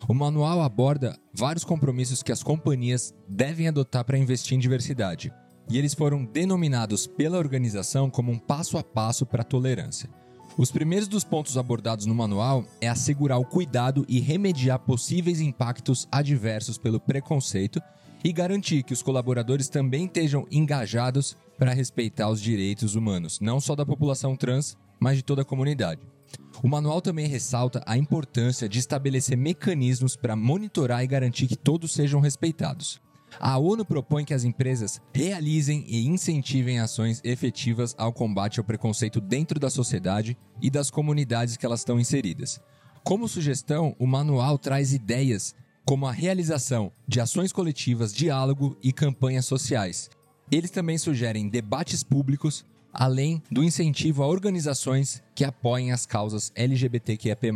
O manual aborda vários compromissos que as companhias devem adotar para investir em diversidade, e eles foram denominados pela organização como um passo a passo para a tolerância. Os primeiros dos pontos abordados no manual é assegurar o cuidado e remediar possíveis impactos adversos pelo preconceito e garantir que os colaboradores também estejam engajados para respeitar os direitos humanos, não só da população trans, mas de toda a comunidade. O manual também ressalta a importância de estabelecer mecanismos para monitorar e garantir que todos sejam respeitados. A ONU propõe que as empresas realizem e incentivem ações efetivas ao combate ao preconceito dentro da sociedade e das comunidades que elas estão inseridas. Como sugestão, o manual traz ideias como a realização de ações coletivas, diálogo e campanhas sociais. Eles também sugerem debates públicos, além do incentivo a organizações que apoiem as causas LGBTQIAP+.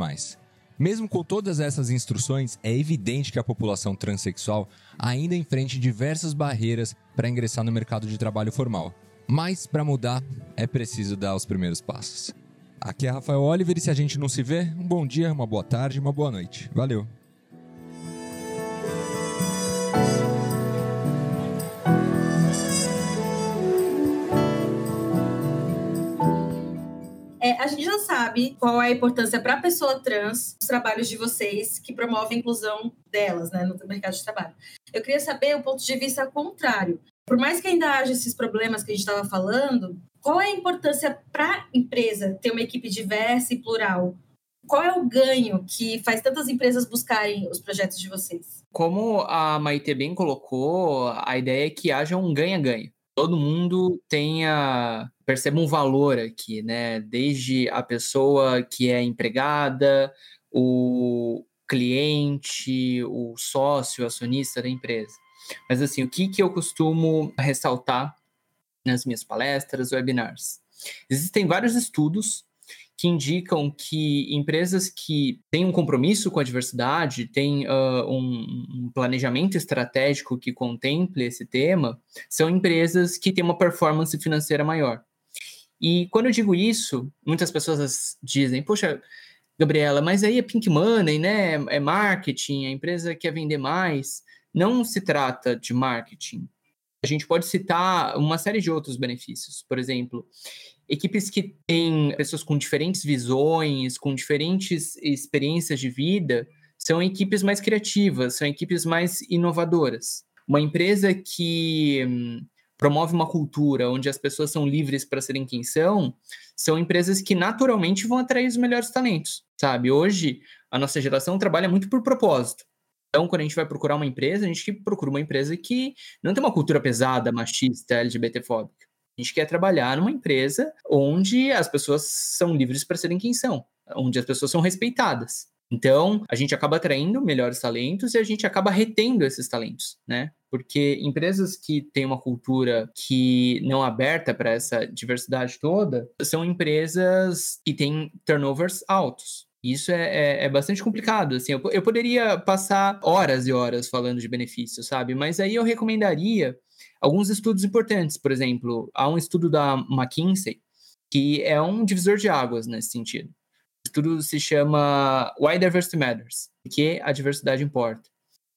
Mesmo com todas essas instruções, é evidente que a população transexual ainda enfrenta diversas barreiras para ingressar no mercado de trabalho formal. Mas, para mudar, é preciso dar os primeiros passos. Aqui é Rafael Oliver e se a gente não se vê, um bom dia, uma boa tarde, uma boa noite. Valeu! Gente já sabe qual é a importância para a pessoa trans os trabalhos de vocês que promovem a inclusão delas né, no mercado de trabalho. Eu queria saber o ponto de vista contrário. Por mais que ainda haja esses problemas que a gente estava falando, qual é a importância para a empresa ter uma equipe diversa e plural? Qual é o ganho que faz tantas empresas buscarem os projetos de vocês? Como a Maite bem colocou, a ideia é que haja um ganha-ganha. Todo mundo tenha perceba um valor aqui, né? Desde a pessoa que é empregada, o cliente, o sócio, acionista da empresa. Mas assim, o que, que eu costumo ressaltar nas minhas palestras, webinars? Existem vários estudos que indicam que empresas que têm um compromisso com a diversidade, têm uh, um, um, planejamento estratégico que contemple esse tema, são empresas que têm uma performance financeira maior. E quando eu digo isso, muitas pessoas dizem, poxa, Gabriela, mas aí é pink money, né? É marketing, a empresa quer vender mais. Não se trata de marketing. A gente pode citar uma série de outros benefícios. Por exemplo, equipes que têm pessoas com diferentes visões, com diferentes experiências de vida, são equipes mais criativas, são equipes mais inovadoras. Uma empresa que hum, promove uma cultura onde as pessoas são livres para serem quem são, são empresas que naturalmente vão atrair os melhores talentos, sabe? Hoje, a nossa geração trabalha muito por propósito. Então, quando a gente vai procurar uma empresa, a gente procura uma empresa que não tem uma cultura pesada, machista, LGBTfóbica. A gente quer trabalhar numa empresa onde as pessoas são livres para serem quem são, onde as pessoas são respeitadas. Então, a gente acaba atraindo melhores talentos e a gente acaba retendo esses talentos, né? Porque empresas que têm uma cultura que não é aberta para essa diversidade toda são empresas que têm turnovers altos. Isso é, é, é, bastante complicado. Assim, eu, eu, poderia passar horas e horas falando de benefícios, sabe? Mas aí eu recomendaria alguns estudos importantes. Por exemplo, há um estudo da McKinsey que é um divisor de águas nesse sentido estudo se chama Why Diversity Matters, que a diversidade importa.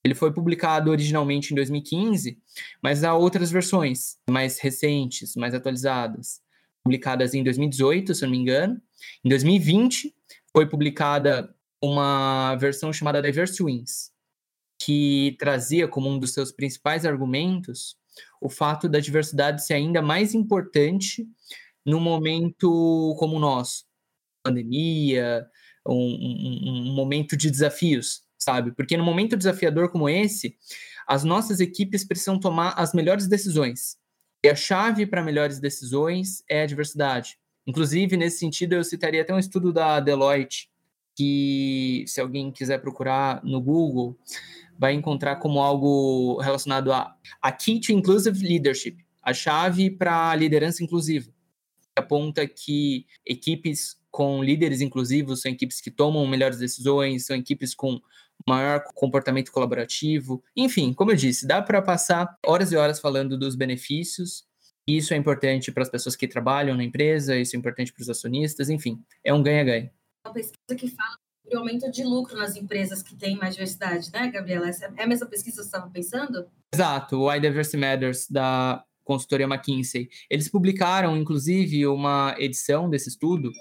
Ele foi publicado originalmente em 2015, mas há outras versões mais recentes, mais atualizadas, publicadas em 2018, se não me engano. Em 2020 foi publicada uma versão chamada Diverse Wins, que trazia como um dos seus principais argumentos o fato da diversidade ser ainda mais importante num momento como o nosso, pandemia, um, um, um momento de desafios, sabe? Porque num momento desafiador como esse, as nossas equipes precisam tomar as melhores decisões. E a chave para melhores decisões é a diversidade. Inclusive, nesse sentido, eu citaria até um estudo da Deloitte, que, se alguém quiser procurar no Google, vai encontrar como algo relacionado a, a Key to Inclusive Leadership, a chave para a liderança inclusiva. Aponta que equipes com líderes inclusivos são equipes que tomam melhores decisões, são equipes com maior comportamento colaborativo. Enfim, como eu disse, dá para passar horas e horas falando dos benefícios. Isso é importante para as pessoas que trabalham na empresa, isso é importante para os acionistas, enfim, é um ganha-ganha. Uma pesquisa que fala sobre o aumento de lucro nas empresas que têm mais diversidade, né, Gabriela? Essa é a mesma pesquisa que você estava pensando? Exato, o iDiversity Matters, da consultoria McKinsey. Eles publicaram, inclusive, uma edição desse estudo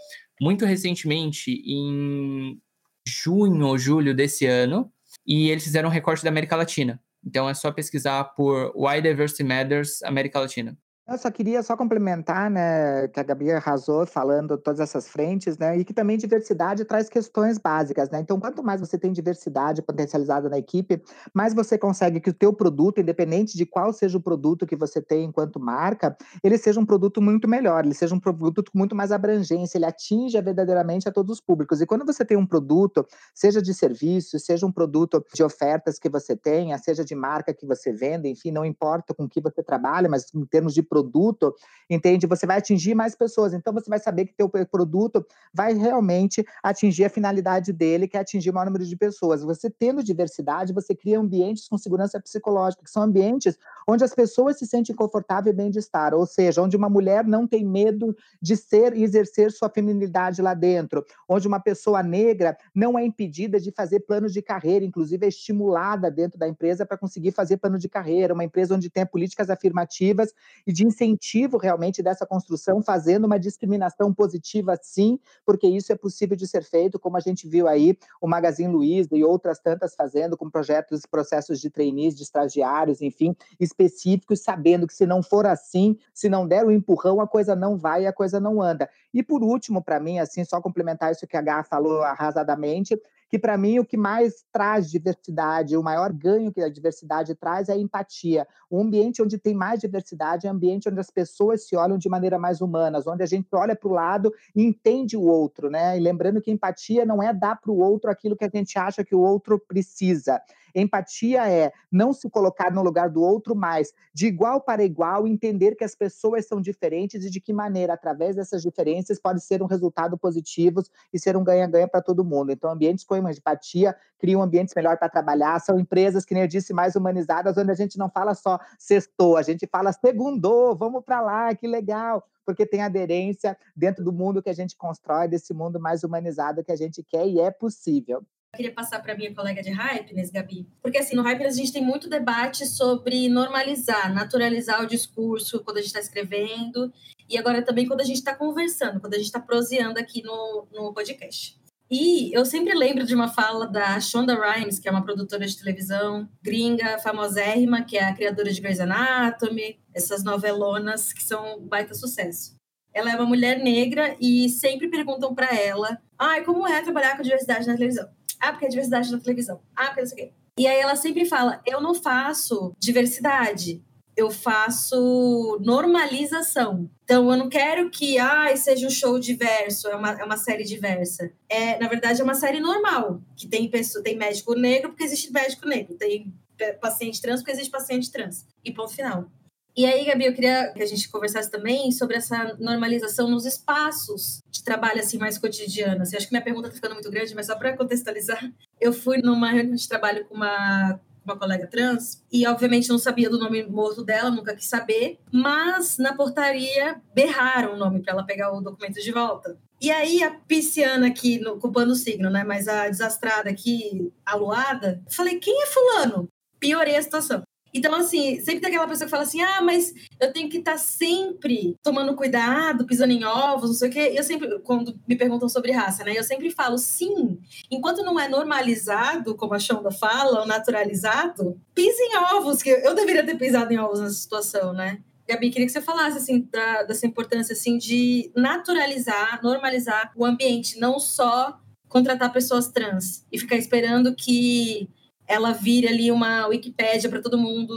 muito recentemente, em junho ou julho desse ano, e eles fizeram um recorte da América Latina. Então é só pesquisar por Why Diversity Matters América Latina. Eu só queria só complementar, né, que a Gabi arrasou falando todas essas frentes, né, e que também diversidade traz questões básicas, né? Então, quanto mais você tem diversidade potencializada na equipe, mais você consegue que o teu produto, independente de qual seja o produto que você tem enquanto marca, ele seja um produto muito melhor, ele seja um produto com muito mais abrangência, ele atinja verdadeiramente a todos os públicos. E quando você tem um produto, seja de serviço, seja um produto de ofertas que você tenha, seja de marca que você vende, enfim, não importa com que você trabalha, mas em termos de produto, entende? Você vai atingir mais pessoas. Então você vai saber que teu produto vai realmente atingir a finalidade dele, que é atingir o maior número de pessoas. Você tendo diversidade, você cria ambientes com segurança psicológica, que são ambientes onde as pessoas se sentem confortáveis e bem de estar, ou seja, onde uma mulher não tem medo de ser e exercer sua feminilidade lá dentro, onde uma pessoa negra não é impedida de fazer planos de carreira, inclusive é estimulada dentro da empresa para conseguir fazer plano de carreira, uma empresa onde tem políticas afirmativas e de incentivo realmente dessa construção, fazendo uma discriminação positiva, sim, porque isso é possível de ser feito, como a gente viu aí o Magazine Luiza e outras tantas fazendo, com projetos, processos de trainees, de estagiários, enfim, específicos, sabendo que se não for assim, se não der o empurrão, a coisa não vai e a coisa não anda. E por último, para mim, assim, só complementar isso que a Gá falou arrasadamente, que para mim o que mais traz diversidade, o maior ganho que a diversidade traz é a empatia. O ambiente onde tem mais diversidade é um ambiente onde as pessoas se olham de maneira mais humana, onde a gente olha para o lado e entende o outro, né? E lembrando que empatia não é dar para o outro aquilo que a gente acha que o outro precisa. Empatia é não se colocar no lugar do outro, mas de igual para igual entender que as pessoas são diferentes e de que maneira, através dessas diferenças, pode ser um resultado positivo e ser um ganha-ganha para todo mundo. Então, ambientes com empatia criam ambientes melhor para trabalhar, são empresas, que nem eu disse, mais humanizadas, onde a gente não fala só sextou, a gente fala segundou, vamos para lá, que legal porque tem aderência dentro do mundo que a gente constrói, desse mundo mais humanizado que a gente quer e é possível queria passar para minha colega de Hypeness, Gabi, porque assim, no Hypeness a gente tem muito debate sobre normalizar, naturalizar o discurso quando a gente está escrevendo e agora também quando a gente está conversando, quando a gente está proseando aqui no, no podcast. E eu sempre lembro de uma fala da Shonda Rhimes, que é uma produtora de televisão gringa, famosérrima, que é a criadora de Grey's Anatomy, essas novelonas que são um baita sucesso. Ela é uma mulher negra e sempre perguntam para ela: "Ai, como é trabalhar com diversidade na televisão?" Ah, porque é diversidade na televisão. Ah, porque não sei o quê. E aí ela sempre fala: eu não faço diversidade, eu faço normalização. Então, eu não quero que ah, seja um show diverso, é uma, é uma série diversa. É, na verdade, é uma série normal, que tem pessoa, tem médico negro porque existe médico negro, tem paciente trans porque existe paciente trans. E ponto final. E aí, Gabi, eu queria que a gente conversasse também sobre essa normalização nos espaços de trabalho assim mais cotidianos. Assim, acho que minha pergunta está ficando muito grande, mas só para contextualizar, eu fui numa reunião de trabalho com uma uma colega trans e obviamente não sabia do nome morto dela, nunca quis saber, mas na portaria berraram o nome para ela pegar o documento de volta. E aí a pisciana aqui, no, culpando o signo, né, mas a desastrada aqui, aluada, falei: "Quem é fulano?" Piorei a situação. Então, assim, sempre tem aquela pessoa que fala assim: ah, mas eu tenho que estar tá sempre tomando cuidado, pisando em ovos, não sei o quê. Eu sempre, quando me perguntam sobre raça, né? Eu sempre falo: sim, enquanto não é normalizado, como a Shonda fala, ou naturalizado, pise em ovos, que eu deveria ter pisado em ovos nessa situação, né? Gabi, queria que você falasse assim da, dessa importância assim de naturalizar, normalizar o ambiente, não só contratar pessoas trans e ficar esperando que ela vire ali uma Wikipédia para todo mundo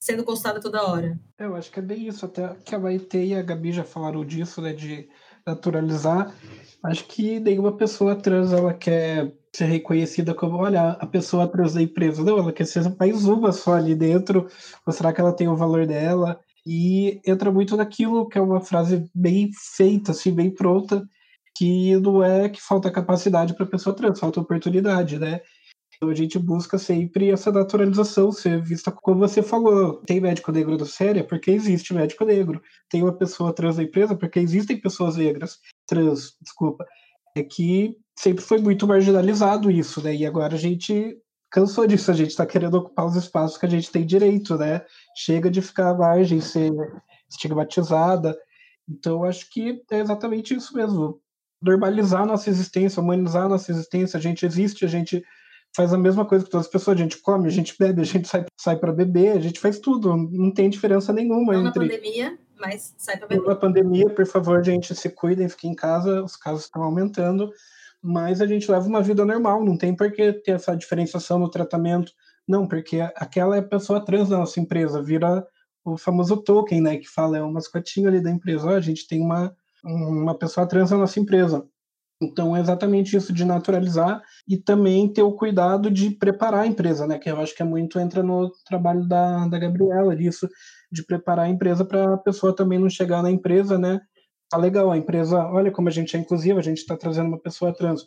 sendo consultada toda hora. É, eu acho que é bem isso, até que a Maite e a Gabi já falaram disso, né, de naturalizar. Acho que nenhuma pessoa trans ela quer ser reconhecida como, olha, a pessoa trans da empresa. Não, ela quer ser mais uma só ali dentro, mostrar que ela tem o valor dela. E entra muito naquilo que é uma frase bem feita, assim, bem pronta, que não é que falta capacidade para a pessoa trans, falta oportunidade, né? Então a gente busca sempre essa naturalização, ser vista como você falou. Tem médico negro da série porque existe médico negro. Tem uma pessoa trans na empresa porque existem pessoas negras, trans, desculpa. É que sempre foi muito marginalizado isso, né? E agora a gente cansou disso, a gente está querendo ocupar os espaços que a gente tem direito, né? Chega de ficar à margem, ser estigmatizada. Então, acho que é exatamente isso mesmo. Normalizar nossa existência, humanizar nossa existência. A gente existe, a gente faz a mesma coisa que todas as pessoas. A gente come, a gente bebe, a gente sai, sai para beber, a gente faz tudo. Não tem diferença nenhuma Não entre. Na pandemia, mas sai para beber. Na pandemia, por favor, gente, se cuidem, fiquem em casa, os casos estão aumentando. Mas a gente leva uma vida normal, não tem por que ter essa diferenciação no tratamento. Não, porque aquela é a pessoa trans da nossa empresa, vira o famoso token, né, que fala, é um mascotinho ali da empresa. A gente tem uma, uma pessoa trans na nossa empresa. Então, é exatamente isso de naturalizar e também ter o cuidado de preparar a empresa, né? Que eu acho que é muito entra no trabalho da, da Gabriela, disso, de preparar a empresa para a pessoa também não chegar na empresa, né? Tá legal, a empresa, olha como a gente é inclusiva, a gente está trazendo uma pessoa trans.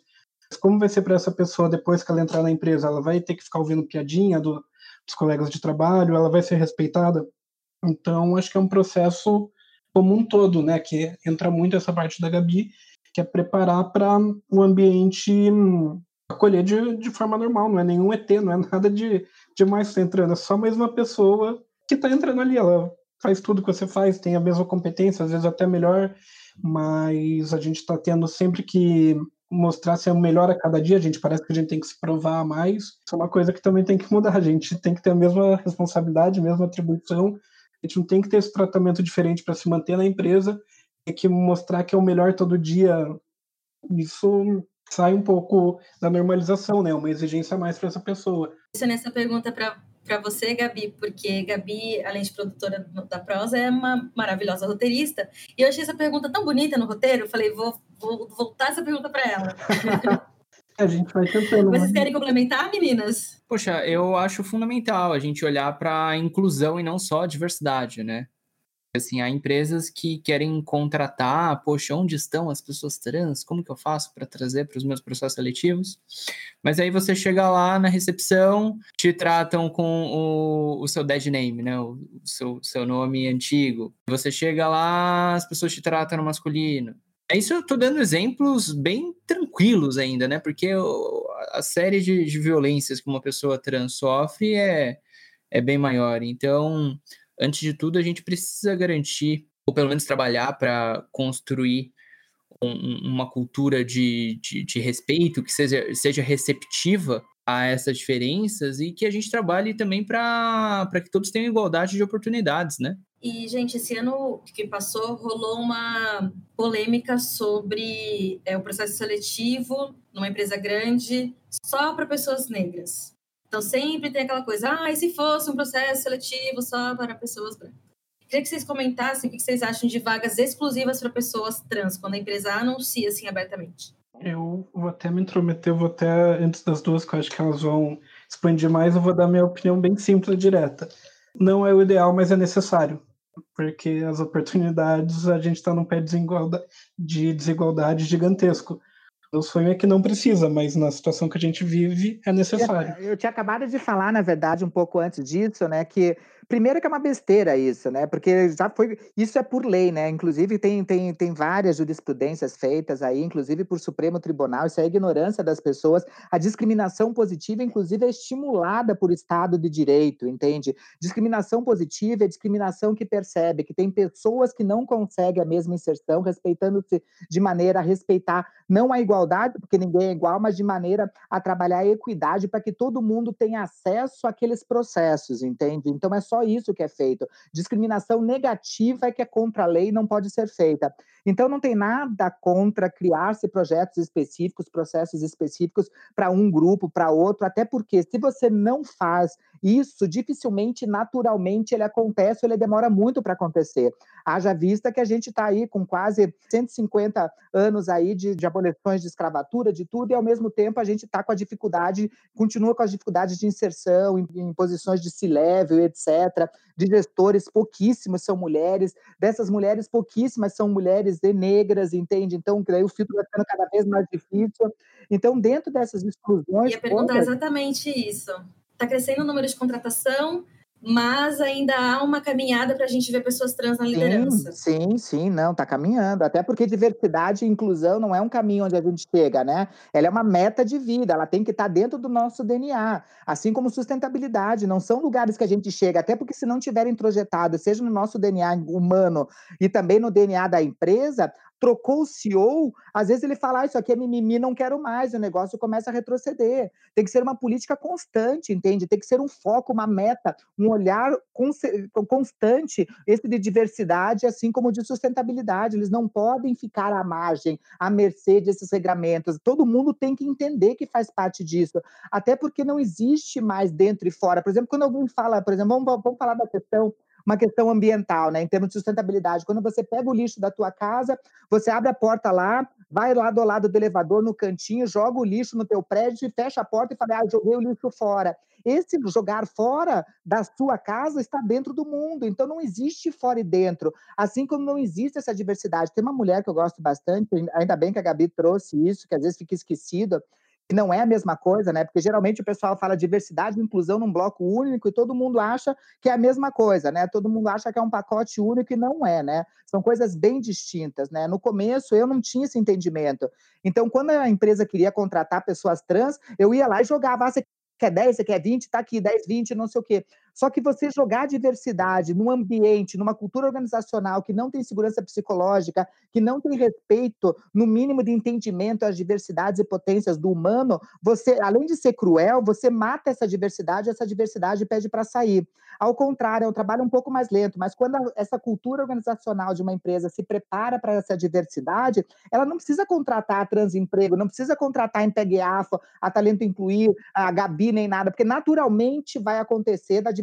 Mas como vai ser para essa pessoa depois que ela entrar na empresa? Ela vai ter que ficar ouvindo piadinha do, dos colegas de trabalho? Ela vai ser respeitada? Então, acho que é um processo como um todo, né? Que entra muito essa parte da Gabi que é preparar para o ambiente hum, acolher de, de forma normal, não é nenhum ET, não é nada de demais que tá entrando, é só mais uma pessoa que está entrando ali, ela faz tudo que você faz, tem a mesma competência, às vezes até melhor, mas a gente está tendo sempre que mostrar ser o melhor a cada dia, a gente parece que a gente tem que se provar mais. Isso é uma coisa que também tem que mudar, a gente tem que ter a mesma responsabilidade, a mesma atribuição, a gente não tem que ter esse tratamento diferente para se manter na empresa que mostrar que é o melhor todo dia, isso sai um pouco da normalização, né? Uma exigência a mais para essa pessoa. Isso nessa pergunta para para você, Gabi, porque Gabi, além de produtora da prosa, é uma maravilhosa roteirista. E eu achei essa pergunta tão bonita no roteiro, eu falei, vou, vou voltar essa pergunta para ela. a gente vai tentando. Vocês né? querem complementar, meninas? Poxa, eu acho fundamental a gente olhar para a inclusão e não só a diversidade, né? Assim, há empresas que querem contratar, poxa, onde estão as pessoas trans? Como que eu faço para trazer para os meus processos seletivos? Mas aí você chega lá na recepção, te tratam com o, o seu dead name, né? O, o seu, seu nome antigo. Você chega lá, as pessoas te tratam no masculino. É isso eu estou dando exemplos bem tranquilos ainda, né? Porque a série de, de violências que uma pessoa trans sofre é, é bem maior. Então, antes de tudo, a gente precisa garantir, ou pelo menos trabalhar para construir um, uma cultura de, de, de, respeito que seja, seja receptiva a essas diferenças e que a gente trabalhe também para que todos tenham igualdade de oportunidades, né? E, gente, esse ano que passou, rolou uma polêmica sobre é, o processo seletivo numa empresa grande só para pessoas negras. Então sempre tem aquela coisa, ah, e se fosse um processo seletivo só para pessoas brancas? Queria que vocês comentassem o que vocês acham de vagas exclusivas para pessoas trans, quando a empresa anuncia assim abertamente. Eu vou até me intrometer, vou até, antes das duas, que eu acho que elas vão expandir mais, eu vou dar minha opinião bem simples e direta. Não é o ideal, mas é necessário. Porque as oportunidades, a gente está num pé de desigualdade gigantesco. O sonho é que não precisa, mas na situação que a gente vive é necessário. Eu, eu tinha acabado de falar, na verdade, um pouco antes disso, né, que Primeiro que é uma besteira isso, né? Porque já foi. Isso é por lei, né? Inclusive, tem, tem, tem várias jurisprudências feitas aí, inclusive por Supremo Tribunal, isso é a ignorância das pessoas. A discriminação positiva, inclusive, é estimulada por Estado de Direito, entende? Discriminação positiva é discriminação que percebe que tem pessoas que não conseguem a mesma inserção, respeitando-se de maneira a respeitar não a igualdade, porque ninguém é igual, mas de maneira a trabalhar a equidade para que todo mundo tenha acesso àqueles processos, entende? Então é só isso que é feito. Discriminação negativa é que é contra a lei não pode ser feita. Então não tem nada contra criar-se projetos específicos, processos específicos para um grupo, para outro, até porque se você não faz isso, dificilmente, naturalmente, ele acontece, ele demora muito para acontecer. Haja vista que a gente está aí com quase 150 anos aí de, de abolições de escravatura, de tudo, e ao mesmo tempo a gente está com a dificuldade, continua com as dificuldades de inserção em, em posições de C-level, etc. De gestores, pouquíssimos são mulheres, dessas mulheres, pouquíssimas são mulheres negras, entende? Então, o filtro vai ficando cada vez mais difícil. Então, dentro dessas exclusões. Eu ia perguntar exatamente isso. Está crescendo o número de contratação, mas ainda há uma caminhada para a gente ver pessoas trans na liderança. Sim, sim, não, está caminhando. Até porque diversidade e inclusão não é um caminho onde a gente chega, né? Ela é uma meta de vida, ela tem que estar tá dentro do nosso DNA. Assim como sustentabilidade, não são lugares que a gente chega, até porque se não tiver introjetado, seja no nosso DNA humano e também no DNA da empresa, trocou o CEO, às vezes ele fala, ah, isso aqui é mimimi, não quero mais, o negócio começa a retroceder. Tem que ser uma política constante, entende? Tem que ser um foco, uma meta, um olhar constante, esse de diversidade, assim como de sustentabilidade. Eles não podem ficar à margem, à mercê desses regramentos. Todo mundo tem que entender que faz parte disso, até porque não existe mais dentro e fora. Por exemplo, quando alguém fala, por exemplo, vamos, vamos falar da questão uma questão ambiental, né, em termos de sustentabilidade. Quando você pega o lixo da tua casa, você abre a porta lá, vai lá do lado do elevador, no cantinho, joga o lixo no teu prédio e fecha a porta e fala, ah, joguei o lixo fora. Esse jogar fora da sua casa está dentro do mundo, então não existe fora e dentro, assim como não existe essa diversidade. Tem uma mulher que eu gosto bastante, ainda bem que a Gabi trouxe isso, que às vezes fica esquecido, que não é a mesma coisa, né? Porque geralmente o pessoal fala diversidade e inclusão num bloco único e todo mundo acha que é a mesma coisa, né? Todo mundo acha que é um pacote único e não é, né? São coisas bem distintas, né? No começo eu não tinha esse entendimento. Então, quando a empresa queria contratar pessoas trans, eu ia lá e jogava, ah, você quer 10, você quer 20, tá aqui, 10, 20, não sei o quê. Só que você jogar diversidade num ambiente, numa cultura organizacional que não tem segurança psicológica, que não tem respeito, no mínimo de entendimento às diversidades e potências do humano, você, além de ser cruel, você mata essa diversidade, essa diversidade pede para sair. Ao contrário, é um trabalho um pouco mais lento, mas quando a, essa cultura organizacional de uma empresa se prepara para essa diversidade, ela não precisa contratar transemprego, não precisa contratar a Empegueafo, a Talento Incluir, a Gabi, nem nada, porque naturalmente vai acontecer da diversidade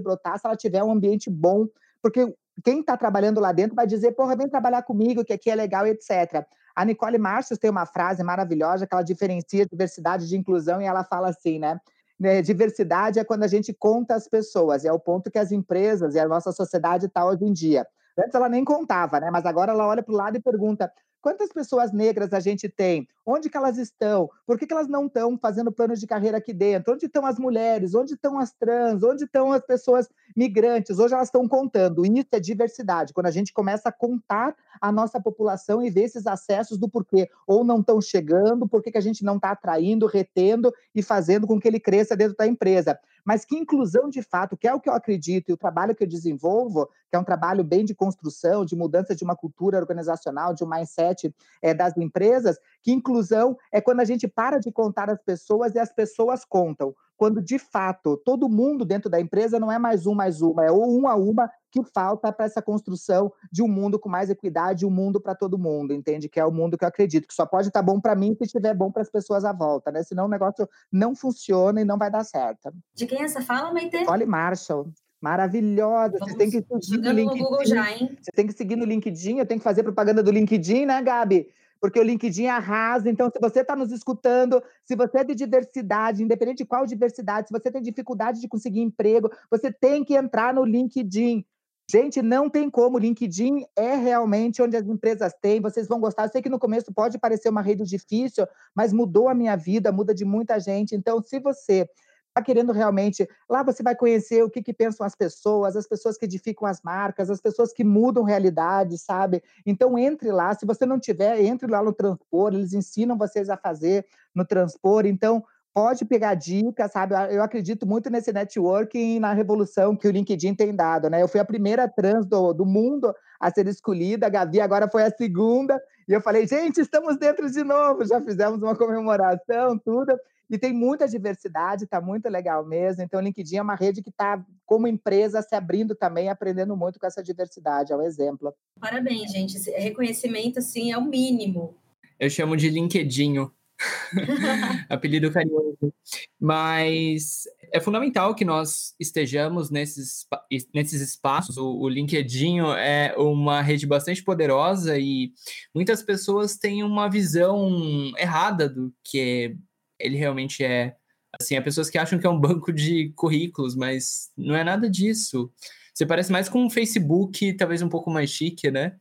brotar se ela tiver um ambiente bom, porque quem está trabalhando lá dentro vai dizer, porra, vem trabalhar comigo, que aqui é legal, etc. A Nicole Marcius tem uma frase maravilhosa que ela diferencia diversidade de inclusão e ela fala assim, né? né? Diversidade é quando a gente conta as pessoas, é o ponto que as empresas e a nossa sociedade está hoje em dia. Antes ela nem contava, né? Mas agora ela olha para o lado e pergunta: Quantas pessoas negras a gente tem? Onde que elas estão? Por que, que elas não estão fazendo planos de carreira aqui dentro? Onde estão as mulheres? Onde estão as trans? Onde estão as pessoas migrantes? Hoje elas estão contando. Isso é diversidade. Quando a gente começa a contar a nossa população e ver esses acessos do porquê ou não estão chegando, por que, que a gente não está atraindo, retendo e fazendo com que ele cresça dentro da empresa mas que inclusão de fato, que é o que eu acredito, e o trabalho que eu desenvolvo, que é um trabalho bem de construção, de mudança de uma cultura organizacional, de um mindset é, das empresas, que inclusão é quando a gente para de contar as pessoas e as pessoas contam quando de fato todo mundo dentro da empresa não é mais um mais uma, é ou um a uma que falta para essa construção de um mundo com mais equidade, um mundo para todo mundo, entende? Que é o mundo que eu acredito, que só pode estar tá bom para mim se estiver bom para as pessoas à volta, né? Senão o negócio não funciona e não vai dar certo. De quem é essa fala, Maite? Olhe Marshall. Maravilhosa. Vamos Você tem que seguir no LinkedIn. No Google já, hein? Você tem que seguir no LinkedIn, eu tenho que fazer propaganda do LinkedIn, né, Gabi? Porque o LinkedIn arrasa. Então, se você está nos escutando, se você é de diversidade, independente de qual diversidade, se você tem dificuldade de conseguir emprego, você tem que entrar no LinkedIn. Gente, não tem como. O LinkedIn é realmente onde as empresas têm. Vocês vão gostar. Eu sei que no começo pode parecer uma rede difícil, mas mudou a minha vida, muda de muita gente. Então, se você está querendo realmente. Lá você vai conhecer o que, que pensam as pessoas, as pessoas que edificam as marcas, as pessoas que mudam realidade, sabe? Então entre lá. Se você não tiver, entre lá no Transpor, eles ensinam vocês a fazer no Transpor. Então, pode pegar dicas, sabe? Eu acredito muito nesse networking na revolução que o LinkedIn tem dado, né? Eu fui a primeira trans do, do mundo a ser escolhida, a Gabi agora foi a segunda, e eu falei, gente, estamos dentro de novo, já fizemos uma comemoração, tudo, e tem muita diversidade, está muito legal mesmo. Então, o LinkedIn é uma rede que está, como empresa, se abrindo também, aprendendo muito com essa diversidade, é um exemplo. Parabéns, gente. Esse reconhecimento, assim, é o mínimo. Eu chamo de LinkedIn. apelido carinhoso. Mas é fundamental que nós estejamos nesses, nesses espaços. O, o LinkedIn é uma rede bastante poderosa e muitas pessoas têm uma visão errada do que ele realmente é. Assim, há pessoas que acham que é um banco de currículos, mas não é nada disso. Você parece mais com um Facebook, talvez um pouco mais chique, né?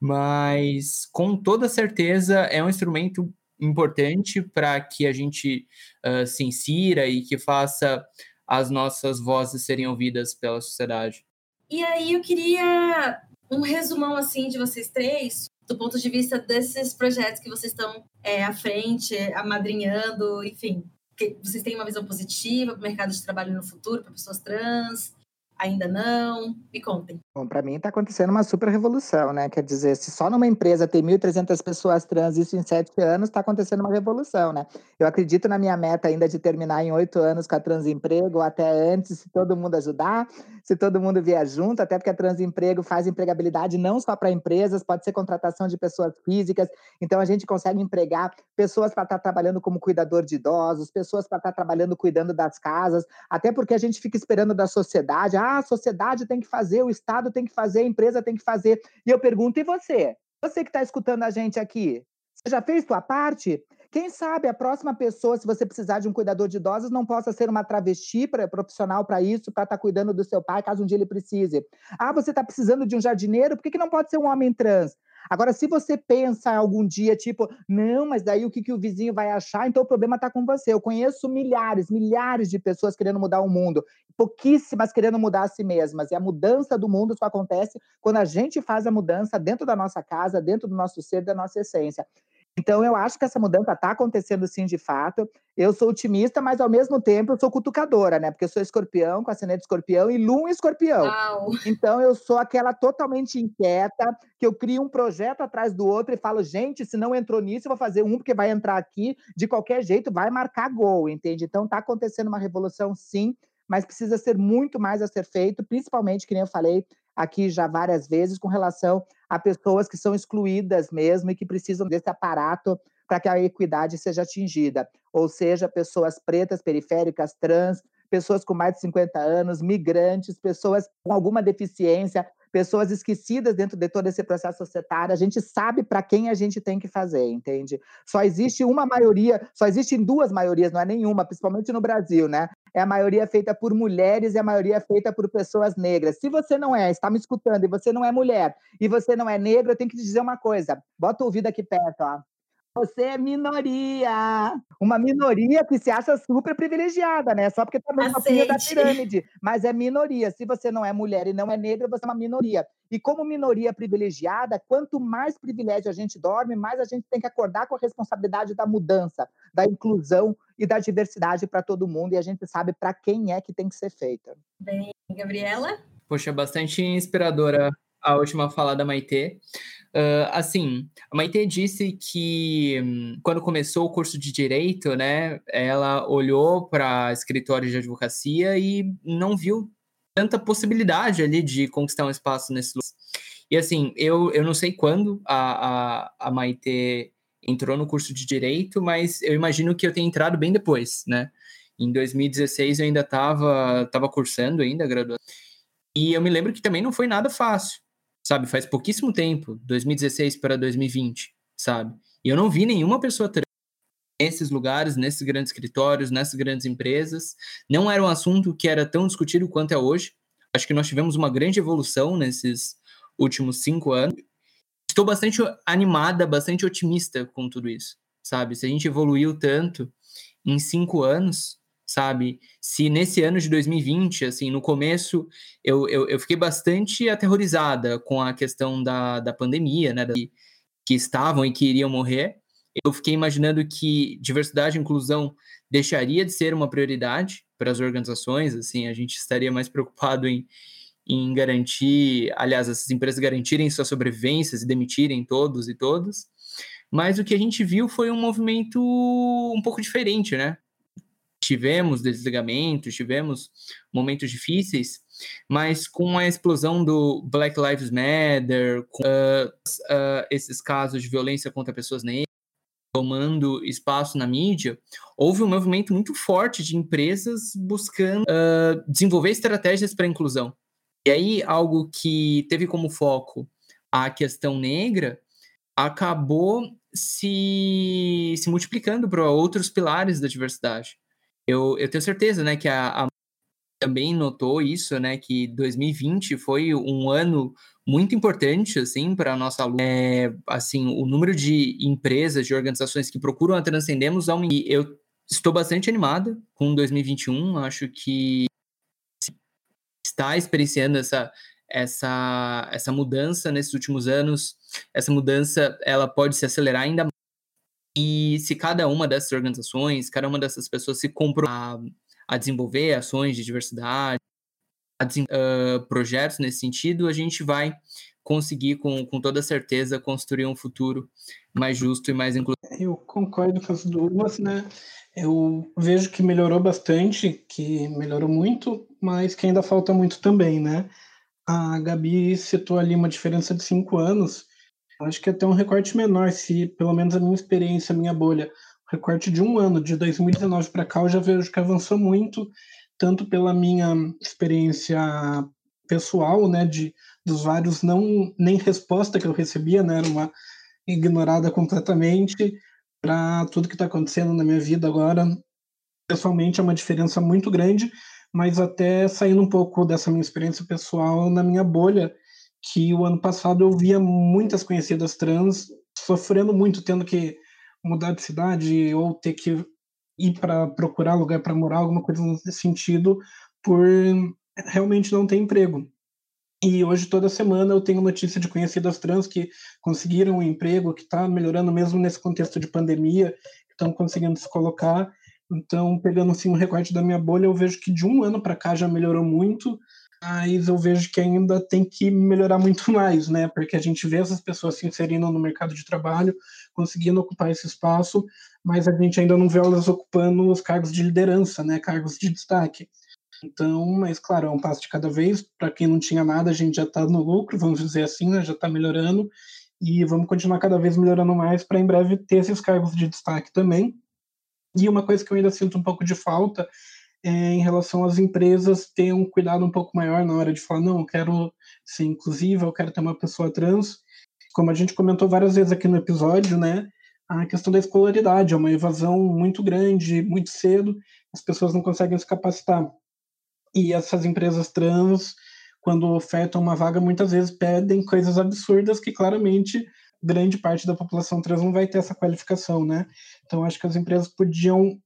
Mas com toda certeza é um instrumento importante para que a gente uh, se insira e que faça as nossas vozes serem ouvidas pela sociedade. E aí eu queria um resumão assim de vocês três, do ponto de vista desses projetos que vocês estão é, à frente, amadrinhando, enfim, que vocês têm uma visão positiva para o mercado de trabalho no futuro, para pessoas trans, Ainda não? Me contem. Bom, para mim está acontecendo uma super revolução, né? Quer dizer, se só numa empresa tem 1.300 pessoas trans, isso em sete anos, está acontecendo uma revolução, né? Eu acredito na minha meta ainda de terminar em oito anos com a Transemprego, ou até antes, se todo mundo ajudar, se todo mundo vier junto, até porque a Transemprego faz empregabilidade não só para empresas, pode ser contratação de pessoas físicas, então a gente consegue empregar pessoas para estar tá trabalhando como cuidador de idosos, pessoas para estar tá trabalhando cuidando das casas, até porque a gente fica esperando da sociedade, ah, a sociedade tem que fazer, o Estado tem que fazer, a empresa tem que fazer. E eu pergunto, e você? Você que está escutando a gente aqui, você já fez sua parte? Quem sabe a próxima pessoa, se você precisar de um cuidador de idosos, não possa ser uma travesti pra, profissional para isso, para estar tá cuidando do seu pai, caso um dia ele precise. Ah, você está precisando de um jardineiro, por que, que não pode ser um homem trans? Agora, se você pensa algum dia, tipo, não, mas daí o que, que o vizinho vai achar? Então o problema está com você. Eu conheço milhares, milhares de pessoas querendo mudar o mundo, pouquíssimas querendo mudar a si mesmas. E a mudança do mundo só acontece quando a gente faz a mudança dentro da nossa casa, dentro do nosso ser, da nossa essência. Então, eu acho que essa mudança está acontecendo sim, de fato. Eu sou otimista, mas ao mesmo tempo eu sou cutucadora, né? Porque eu sou escorpião, com ascendente escorpião e lua escorpião. Uau. Então, eu sou aquela totalmente inquieta, que eu crio um projeto atrás do outro e falo, gente, se não entrou nisso, eu vou fazer um, porque vai entrar aqui, de qualquer jeito, vai marcar gol, entende? Então, está acontecendo uma revolução sim, mas precisa ser muito mais a ser feito, principalmente, que nem eu falei aqui já várias vezes, com relação a pessoas que são excluídas mesmo e que precisam desse aparato para que a equidade seja atingida. Ou seja, pessoas pretas, periféricas, trans, pessoas com mais de 50 anos, migrantes, pessoas com alguma deficiência, pessoas esquecidas dentro de todo esse processo societário. A gente sabe para quem a gente tem que fazer, entende? Só existe uma maioria, só existem duas maiorias, não é nenhuma, principalmente no Brasil, né? É a maioria feita por mulheres e a maioria feita por pessoas negras. Se você não é, está me escutando, e você não é mulher, e você não é negro, eu tenho que te dizer uma coisa. Bota o ouvido aqui perto, ó. Você é minoria. Uma minoria que se acha super privilegiada, né? Só porque tá no topinho da pirâmide. Mas é minoria. Se você não é mulher e não é negra, você é uma minoria. E como minoria privilegiada, quanto mais privilégio a gente dorme, mais a gente tem que acordar com a responsabilidade da mudança, da inclusão e da diversidade para todo mundo. E a gente sabe para quem é que tem que ser feita. Bem, Gabriela? Poxa, bastante inspiradora a última fala da Maitê. Uh, assim, a Maite disse que hum, quando começou o curso de direito, né, ela olhou para escritórios de advocacia e não viu tanta possibilidade ali de conquistar um espaço nesse lugar. E assim, eu, eu não sei quando a, a, a Maite entrou no curso de direito, mas eu imagino que eu tenha entrado bem depois, né? Em 2016 eu ainda estava tava cursando ainda graduação. E eu me lembro que também não foi nada fácil sabe? Faz pouquíssimo tempo, 2016 para 2020, sabe? E eu não vi nenhuma pessoa trans nesses lugares, nesses grandes escritórios, nessas grandes empresas. Não era um assunto que era tão discutido quanto é hoje. Acho que nós tivemos uma grande evolução nesses últimos cinco anos. Estou bastante animada, bastante otimista com tudo isso, sabe? Se a gente evoluiu tanto em cinco anos, sabe? Se nesse ano de 2020, assim, no começo, eu, eu, eu fiquei bastante aterrorizada com a questão da, da pandemia, né? Que, estavam e que iriam morrer. Eu fiquei imaginando que diversidade e inclusão deixaria de ser uma prioridade para as organizações, assim, a gente estaria mais preocupado em, em garantir, aliás, essas empresas garantirem suas sobrevivências e demitirem todos e todas. Mas o que a gente viu foi um movimento um pouco diferente, né? Tivemos desligamentos, tivemos momentos difíceis, mas com a explosão do Black Lives Matter, com uh, uh, esses casos de violência contra pessoas negras, tomando espaço na mídia, houve um movimento muito forte de empresas buscando uh, desenvolver estratégias para inclusão. E aí, algo que teve como foco a questão negra acabou se, se multiplicando para outros pilares da diversidade eu, eu tenho certeza, né, que a, a também notou isso, né, que 2020 foi um ano muito importante, assim, para a nossa luta. É, assim, o número de empresas, de organizações que procuram a Transcendemos aumentou. Eu estou bastante animada com 2021, acho que está experienciando essa, essa, essa mudança nesses últimos anos, essa mudança, ela pode se acelerar ainda e se cada uma dessas organizações, cada uma dessas pessoas se comprou a, a desenvolver ações de diversidade, a, uh, projetos nesse sentido, a gente vai conseguir, com, com toda certeza, construir um futuro mais justo e mais inclusivo. Eu concordo com as duas, né? Eu vejo que melhorou bastante, que melhorou muito, mas que ainda falta muito também, né? A Gabi citou ali uma diferença de cinco anos, Acho que até um recorte menor, se pelo menos a minha experiência, a minha bolha, recorte de um ano, de 2019 para cá, eu já vejo que avançou muito, tanto pela minha experiência pessoal, né, de dos vários não nem resposta que eu recebia, né, era uma ignorada completamente para tudo que está acontecendo na minha vida agora. Pessoalmente é uma diferença muito grande, mas até saindo um pouco dessa minha experiência pessoal na minha bolha, que o ano passado eu via muitas conhecidas trans sofrendo muito, tendo que mudar de cidade ou ter que ir para procurar lugar para morar, alguma coisa nesse sentido, por realmente não ter emprego. E hoje, toda semana, eu tenho notícia de conhecidas trans que conseguiram um emprego, que está melhorando mesmo nesse contexto de pandemia, estão conseguindo se colocar. Então, pegando assim um recorte da minha bolha, eu vejo que de um ano para cá já melhorou muito mas eu vejo que ainda tem que melhorar muito mais, né? Porque a gente vê essas pessoas se inserindo no mercado de trabalho, conseguindo ocupar esse espaço, mas a gente ainda não vê elas ocupando os cargos de liderança, né? Cargos de destaque. Então, mas claro, é um passo de cada vez. Para quem não tinha nada, a gente já está no lucro, vamos dizer assim, né? Já está melhorando e vamos continuar cada vez melhorando mais para em breve ter esses cargos de destaque também. E uma coisa que eu ainda sinto um pouco de falta é, em relação às empresas ter um cuidado um pouco maior na hora de falar, não, eu quero ser inclusiva, eu quero ter uma pessoa trans. Como a gente comentou várias vezes aqui no episódio, né, a questão da escolaridade é uma evasão muito grande, muito cedo, as pessoas não conseguem se capacitar. E essas empresas trans, quando ofertam uma vaga, muitas vezes pedem coisas absurdas que claramente grande parte da população trans não vai ter essa qualificação, né? Então acho que as empresas podiam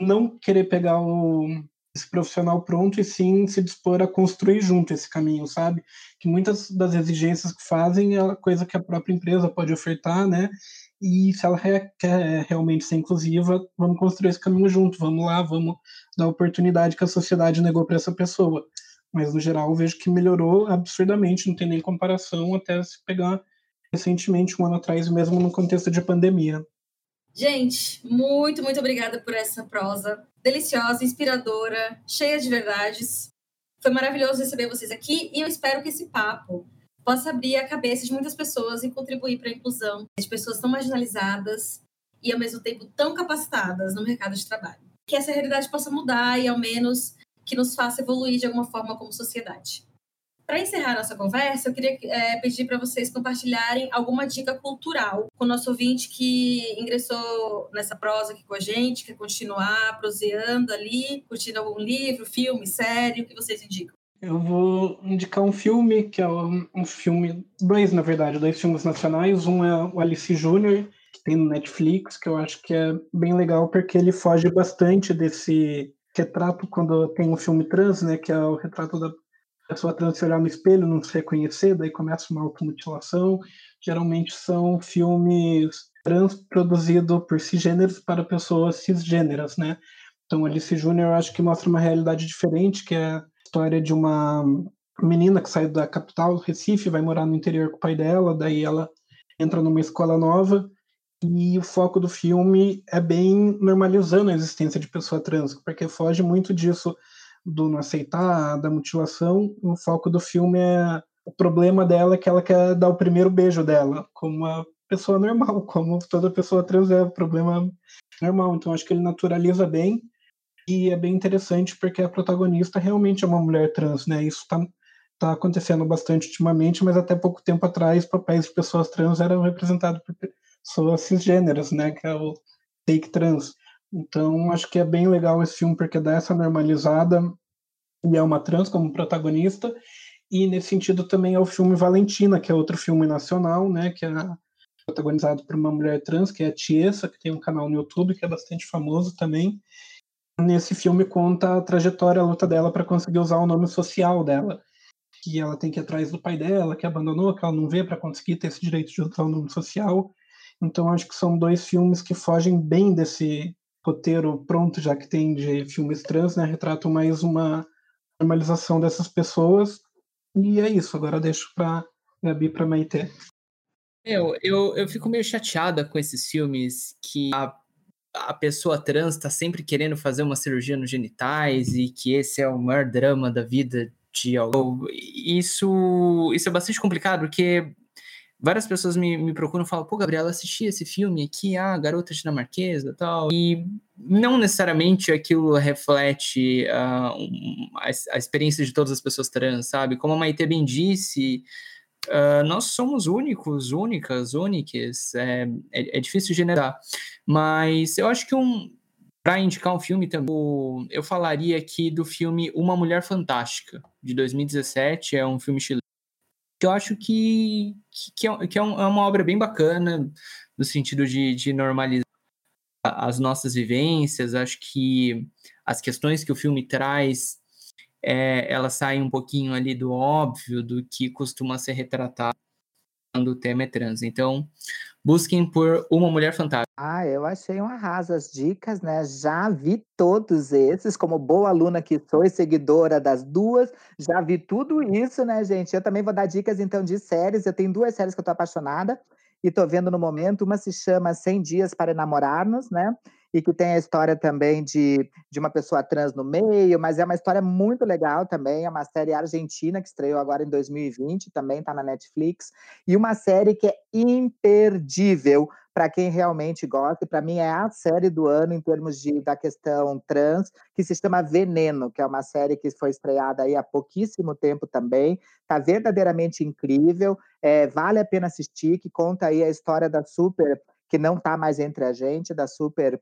não querer pegar o, esse profissional pronto e sim se dispor a construir junto esse caminho, sabe? Que muitas das exigências que fazem é coisa que a própria empresa pode ofertar, né? E se ela quer realmente ser inclusiva, vamos construir esse caminho junto, vamos lá, vamos dar a oportunidade que a sociedade negou para essa pessoa. Mas no geral, eu vejo que melhorou absurdamente, não tem nem comparação até se pegar recentemente, um ano atrás, mesmo no contexto de pandemia. Gente, muito, muito obrigada por essa prosa deliciosa, inspiradora, cheia de verdades. Foi maravilhoso receber vocês aqui e eu espero que esse papo possa abrir a cabeça de muitas pessoas e contribuir para a inclusão de pessoas tão marginalizadas e ao mesmo tempo tão capacitadas no mercado de trabalho. Que essa realidade possa mudar e ao menos que nos faça evoluir de alguma forma como sociedade. Para encerrar nossa conversa, eu queria é, pedir para vocês compartilharem alguma dica cultural com o nosso ouvinte que ingressou nessa prosa aqui com a gente, quer continuar proseando ali, curtindo algum livro, filme, série, o que vocês indicam? Eu vou indicar um filme, que é um, um filme, dois na verdade, dois filmes nacionais. Um é o Alice Júnior, que tem no Netflix, que eu acho que é bem legal porque ele foge bastante desse retrato quando tem um filme trans, né, que é o retrato da pessoa trans se olhar no espelho, não se reconhecer, daí começa uma automutilação. Geralmente são filmes trans produzidos por cisgêneros para pessoas cisgêneras, né? Então, Alice Júnior acho que mostra uma realidade diferente, que é a história de uma menina que sai da capital, Recife, vai morar no interior com o pai dela, daí ela entra numa escola nova e o foco do filme é bem normalizando a existência de pessoa trans, porque foge muito disso do não aceitar, da mutilação. O foco do filme é o problema dela que ela quer dar o primeiro beijo dela, como uma pessoa normal, como toda pessoa trans é, um problema normal. Então acho que ele naturaliza bem e é bem interessante porque a protagonista realmente é uma mulher trans, né? Isso está tá acontecendo bastante ultimamente, mas até pouco tempo atrás papéis de pessoas trans eram representados por pessoas cisgêneras, né? Que é o take trans. Então acho que é bem legal esse filme porque dá essa normalizada e é uma trans como protagonista e nesse sentido também é o filme Valentina, que é outro filme nacional, né? Que é protagonizado por uma mulher trans, que é a Tiesa, que tem um canal no YouTube que é bastante famoso também. Nesse filme conta a trajetória, a luta dela para conseguir usar o nome social dela, que ela tem que ir atrás do pai dela, que abandonou, que ela não vê para conseguir ter esse direito de usar o nome social. Então acho que são dois filmes que fogem bem desse roteiro pronto já que tem de filmes trans, né? Retratam mais uma normalização dessas pessoas. E é isso. Agora deixo para Gabi para Maite. Eu, eu, eu fico meio chateada com esses filmes que a, a pessoa trans está sempre querendo fazer uma cirurgia nos genitais e que esse é o maior drama da vida de alguém. Isso, isso é bastante complicado, porque várias pessoas me, me procuram e falam, pô, Gabriela, assisti esse filme aqui, ah, Garota Dinamarquesa tal. E não necessariamente aquilo reflete uh, um, a, a, experiência de todas as pessoas trans, sabe? Como a Maite bem disse, Uh, nós somos únicos, únicas, únicas, é, é, é, difícil generar. Mas eu acho que um. Para indicar um filme também, eu falaria aqui do filme Uma Mulher Fantástica, de 2017. É um filme chileno. Que eu acho que, que, é, que é, um, é uma obra bem bacana, no sentido de, de normalizar as nossas vivências. Acho que as questões que o filme traz é, ela sai um pouquinho ali do óbvio, do que costuma ser retratado quando o tema é trans. Então, busquem por Uma Mulher Fantástica. Ah, eu achei um arraso as dicas, né? Já vi todos esses, como boa aluna que sou e seguidora das duas, já vi tudo isso, né, gente? Eu também vou dar dicas, então, de séries. Eu tenho duas séries que eu tô apaixonada e tô vendo no momento. Uma se chama 100 Dias para Namorarmos, né? E que tem a história também de, de uma pessoa trans no meio, mas é uma história muito legal também. É uma série argentina que estreou agora em 2020, também está na Netflix, e uma série que é imperdível para quem realmente gosta, e para mim é a série do ano em termos de, da questão trans, que se chama Veneno, que é uma série que foi estreada aí há pouquíssimo tempo também, está verdadeiramente incrível, é, vale a pena assistir, que conta aí a história da super que não está mais entre a gente, da super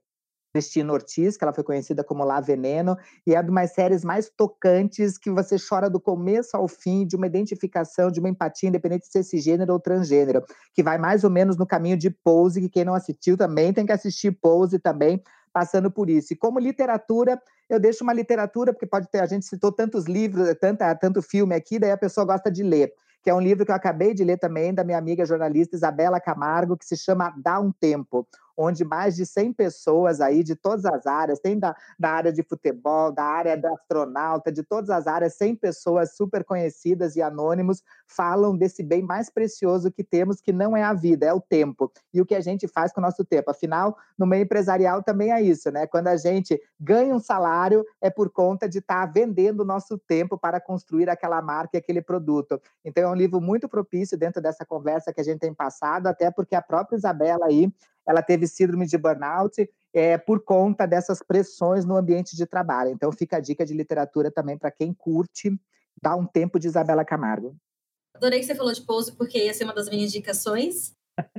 Cristina Ortiz, que ela foi conhecida como Lá Veneno, e é de umas séries mais tocantes que você chora do começo ao fim, de uma identificação, de uma empatia, independente de ser cisgênero ou transgênero, que vai mais ou menos no caminho de Pose, que quem não assistiu também tem que assistir Pose também, passando por isso. E como literatura, eu deixo uma literatura, porque pode ter, a gente citou tantos livros, tanta, tanto filme aqui, daí a pessoa gosta de ler que é um livro que eu acabei de ler também da minha amiga jornalista Isabela Camargo, que se chama Dá um Tempo onde mais de 100 pessoas aí de todas as áreas, tem da, da área de futebol, da área da astronauta, de todas as áreas, 100 pessoas super conhecidas e anônimos falam desse bem mais precioso que temos, que não é a vida, é o tempo. E o que a gente faz com o nosso tempo. Afinal, no meio empresarial também é isso, né? Quando a gente ganha um salário, é por conta de estar tá vendendo o nosso tempo para construir aquela marca e aquele produto. Então, é um livro muito propício dentro dessa conversa que a gente tem passado, até porque a própria Isabela aí ela teve síndrome de burnout é, por conta dessas pressões no ambiente de trabalho. Então, fica a dica de literatura também para quem curte, dá um tempo de Isabela Camargo. Adorei que você falou de Pose, porque ia ser uma das minhas indicações.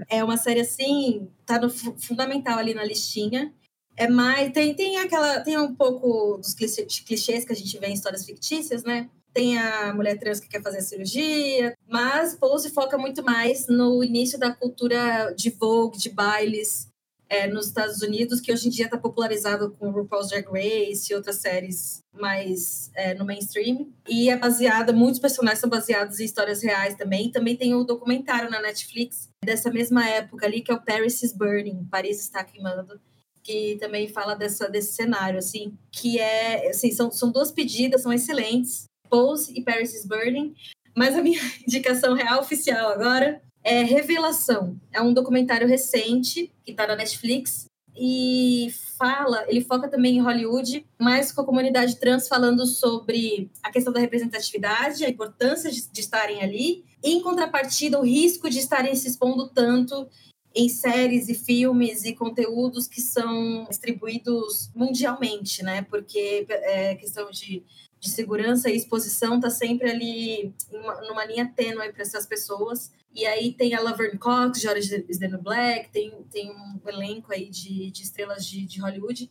É uma série assim, tá no fundamental ali na listinha. É mais tem tem aquela tem um pouco dos clichês que a gente vê em histórias fictícias, né? Tem a mulher trans que quer fazer cirurgia, mas Pose foca muito mais no início da cultura de Vogue, de bailes, é, nos Estados Unidos, que hoje em dia está popularizado com RuPaul's Drag Race e outras séries mais é, no mainstream. E é baseada, muitos personagens são baseados em histórias reais também. Também tem um documentário na Netflix dessa mesma época ali, que é o Paris is Burning, Paris está queimando, que também fala dessa, desse cenário, assim, que é, assim, são, são duas pedidas, são excelentes, Pose e Paris is Burning, mas a minha indicação real oficial agora é Revelação. É um documentário recente que está na Netflix e fala, ele foca também em Hollywood, mas com a comunidade trans falando sobre a questão da representatividade, a importância de, de estarem ali, e em contrapartida o risco de estarem se expondo tanto em séries e filmes e conteúdos que são distribuídos mundialmente, né? Porque é questão de de segurança e exposição está sempre ali uma, numa linha tênue para essas pessoas. E aí tem a Laverne Cox, George Steno Black, tem, tem um elenco aí de, de estrelas de, de Hollywood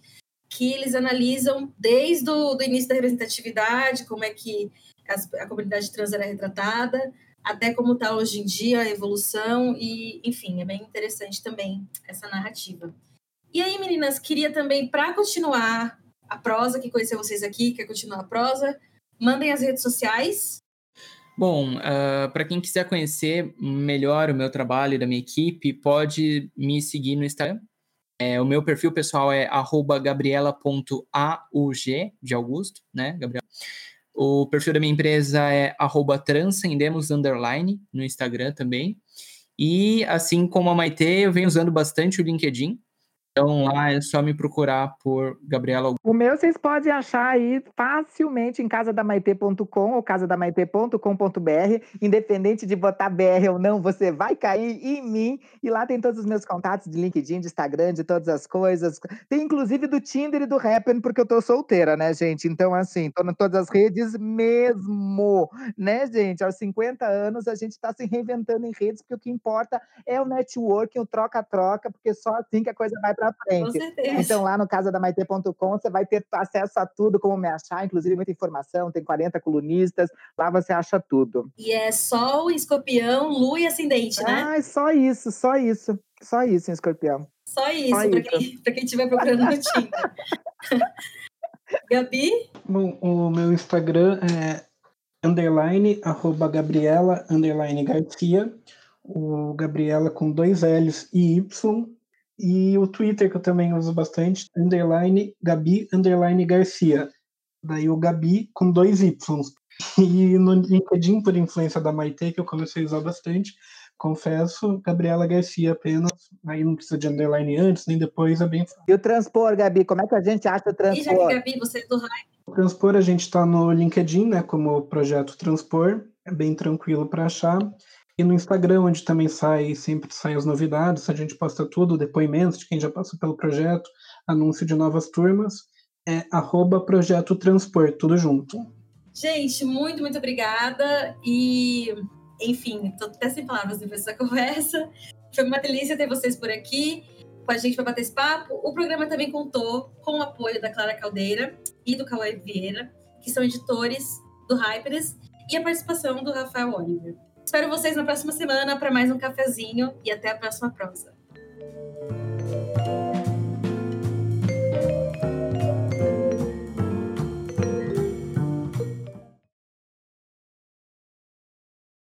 que eles analisam desde o do início da representatividade, como é que as, a comunidade trans era retratada, até como está hoje em dia, a evolução, e, enfim, é bem interessante também essa narrativa. E aí, meninas, queria também, para continuar a prosa, que conheceu vocês aqui, quer continuar a prosa, mandem as redes sociais. Bom, uh, ah, para quem quiser conhecer melhor o meu trabalho e da minha equipe, pode me seguir no Instagram. É, o meu perfil pessoal é gabriela.aug, de Augusto, né, Gabriela? O perfil da minha empresa é transcendemos, no Instagram também. E assim como a Maite, eu venho usando bastante o LinkedIn, então lá é só me procurar por Gabriela. O meu vocês podem achar aí facilmente em casadamaitê.com ou casadamaitê.com.br, independente de botar BR ou não, você vai cair em mim. E lá tem todos os meus contatos de LinkedIn, de Instagram, de todas as coisas. Tem inclusive do Tinder e do Happen, porque eu tô solteira, né, gente? Então, assim, tô em todas as redes mesmo, né, gente? Aos 50 anos a gente tá se reinventando em redes, porque o que importa é o networking, o troca-troca, porque só assim que a coisa vai para frente. Então, lá no casadamaitê.com, você vai ter acesso a tudo, como me achar, inclusive muita informação, tem 40 colunistas, lá você acha tudo. E é Sol, Escorpião, Lua e Ascendente, né? Ah, só isso, só isso. Só isso em Escorpião. Só isso, para quem, quem estiver procurando no Tinder. Gabi? Bom, o meu Instagram é underline, arroba Gabriela, underline Garcia. O Gabriela com dois L's e Y. E o Twitter, que eu também uso bastante, underline Gabi, underline Garcia. Daí o Gabi com dois Ys. E no LinkedIn, por influência da Maite, que eu comecei a usar bastante, confesso, Gabriela Garcia apenas. Aí não precisa de underline antes, nem depois, é bem fácil. E o transpor, Gabi? Como é que a gente acha o transpor? E já que, Gabi, você é do Raio. O transpor a gente está no LinkedIn, né, como projeto Transpor. É bem tranquilo para achar. E no Instagram, onde também sai, sempre saem as novidades, a gente posta tudo, depoimentos de quem já passou pelo projeto, anúncio de novas turmas, é arroba Projeto tudo junto. Gente, muito, muito obrigada. E, enfim, estou até sem palavras depois dessa conversa. Foi uma delícia ter vocês por aqui, com a gente para bater esse papo. O programa também contou com o apoio da Clara Caldeira e do Cauê Vieira, que são editores do Hyperes, e a participação do Rafael Oliver. Espero vocês na próxima semana para mais um cafezinho e até a próxima prosa.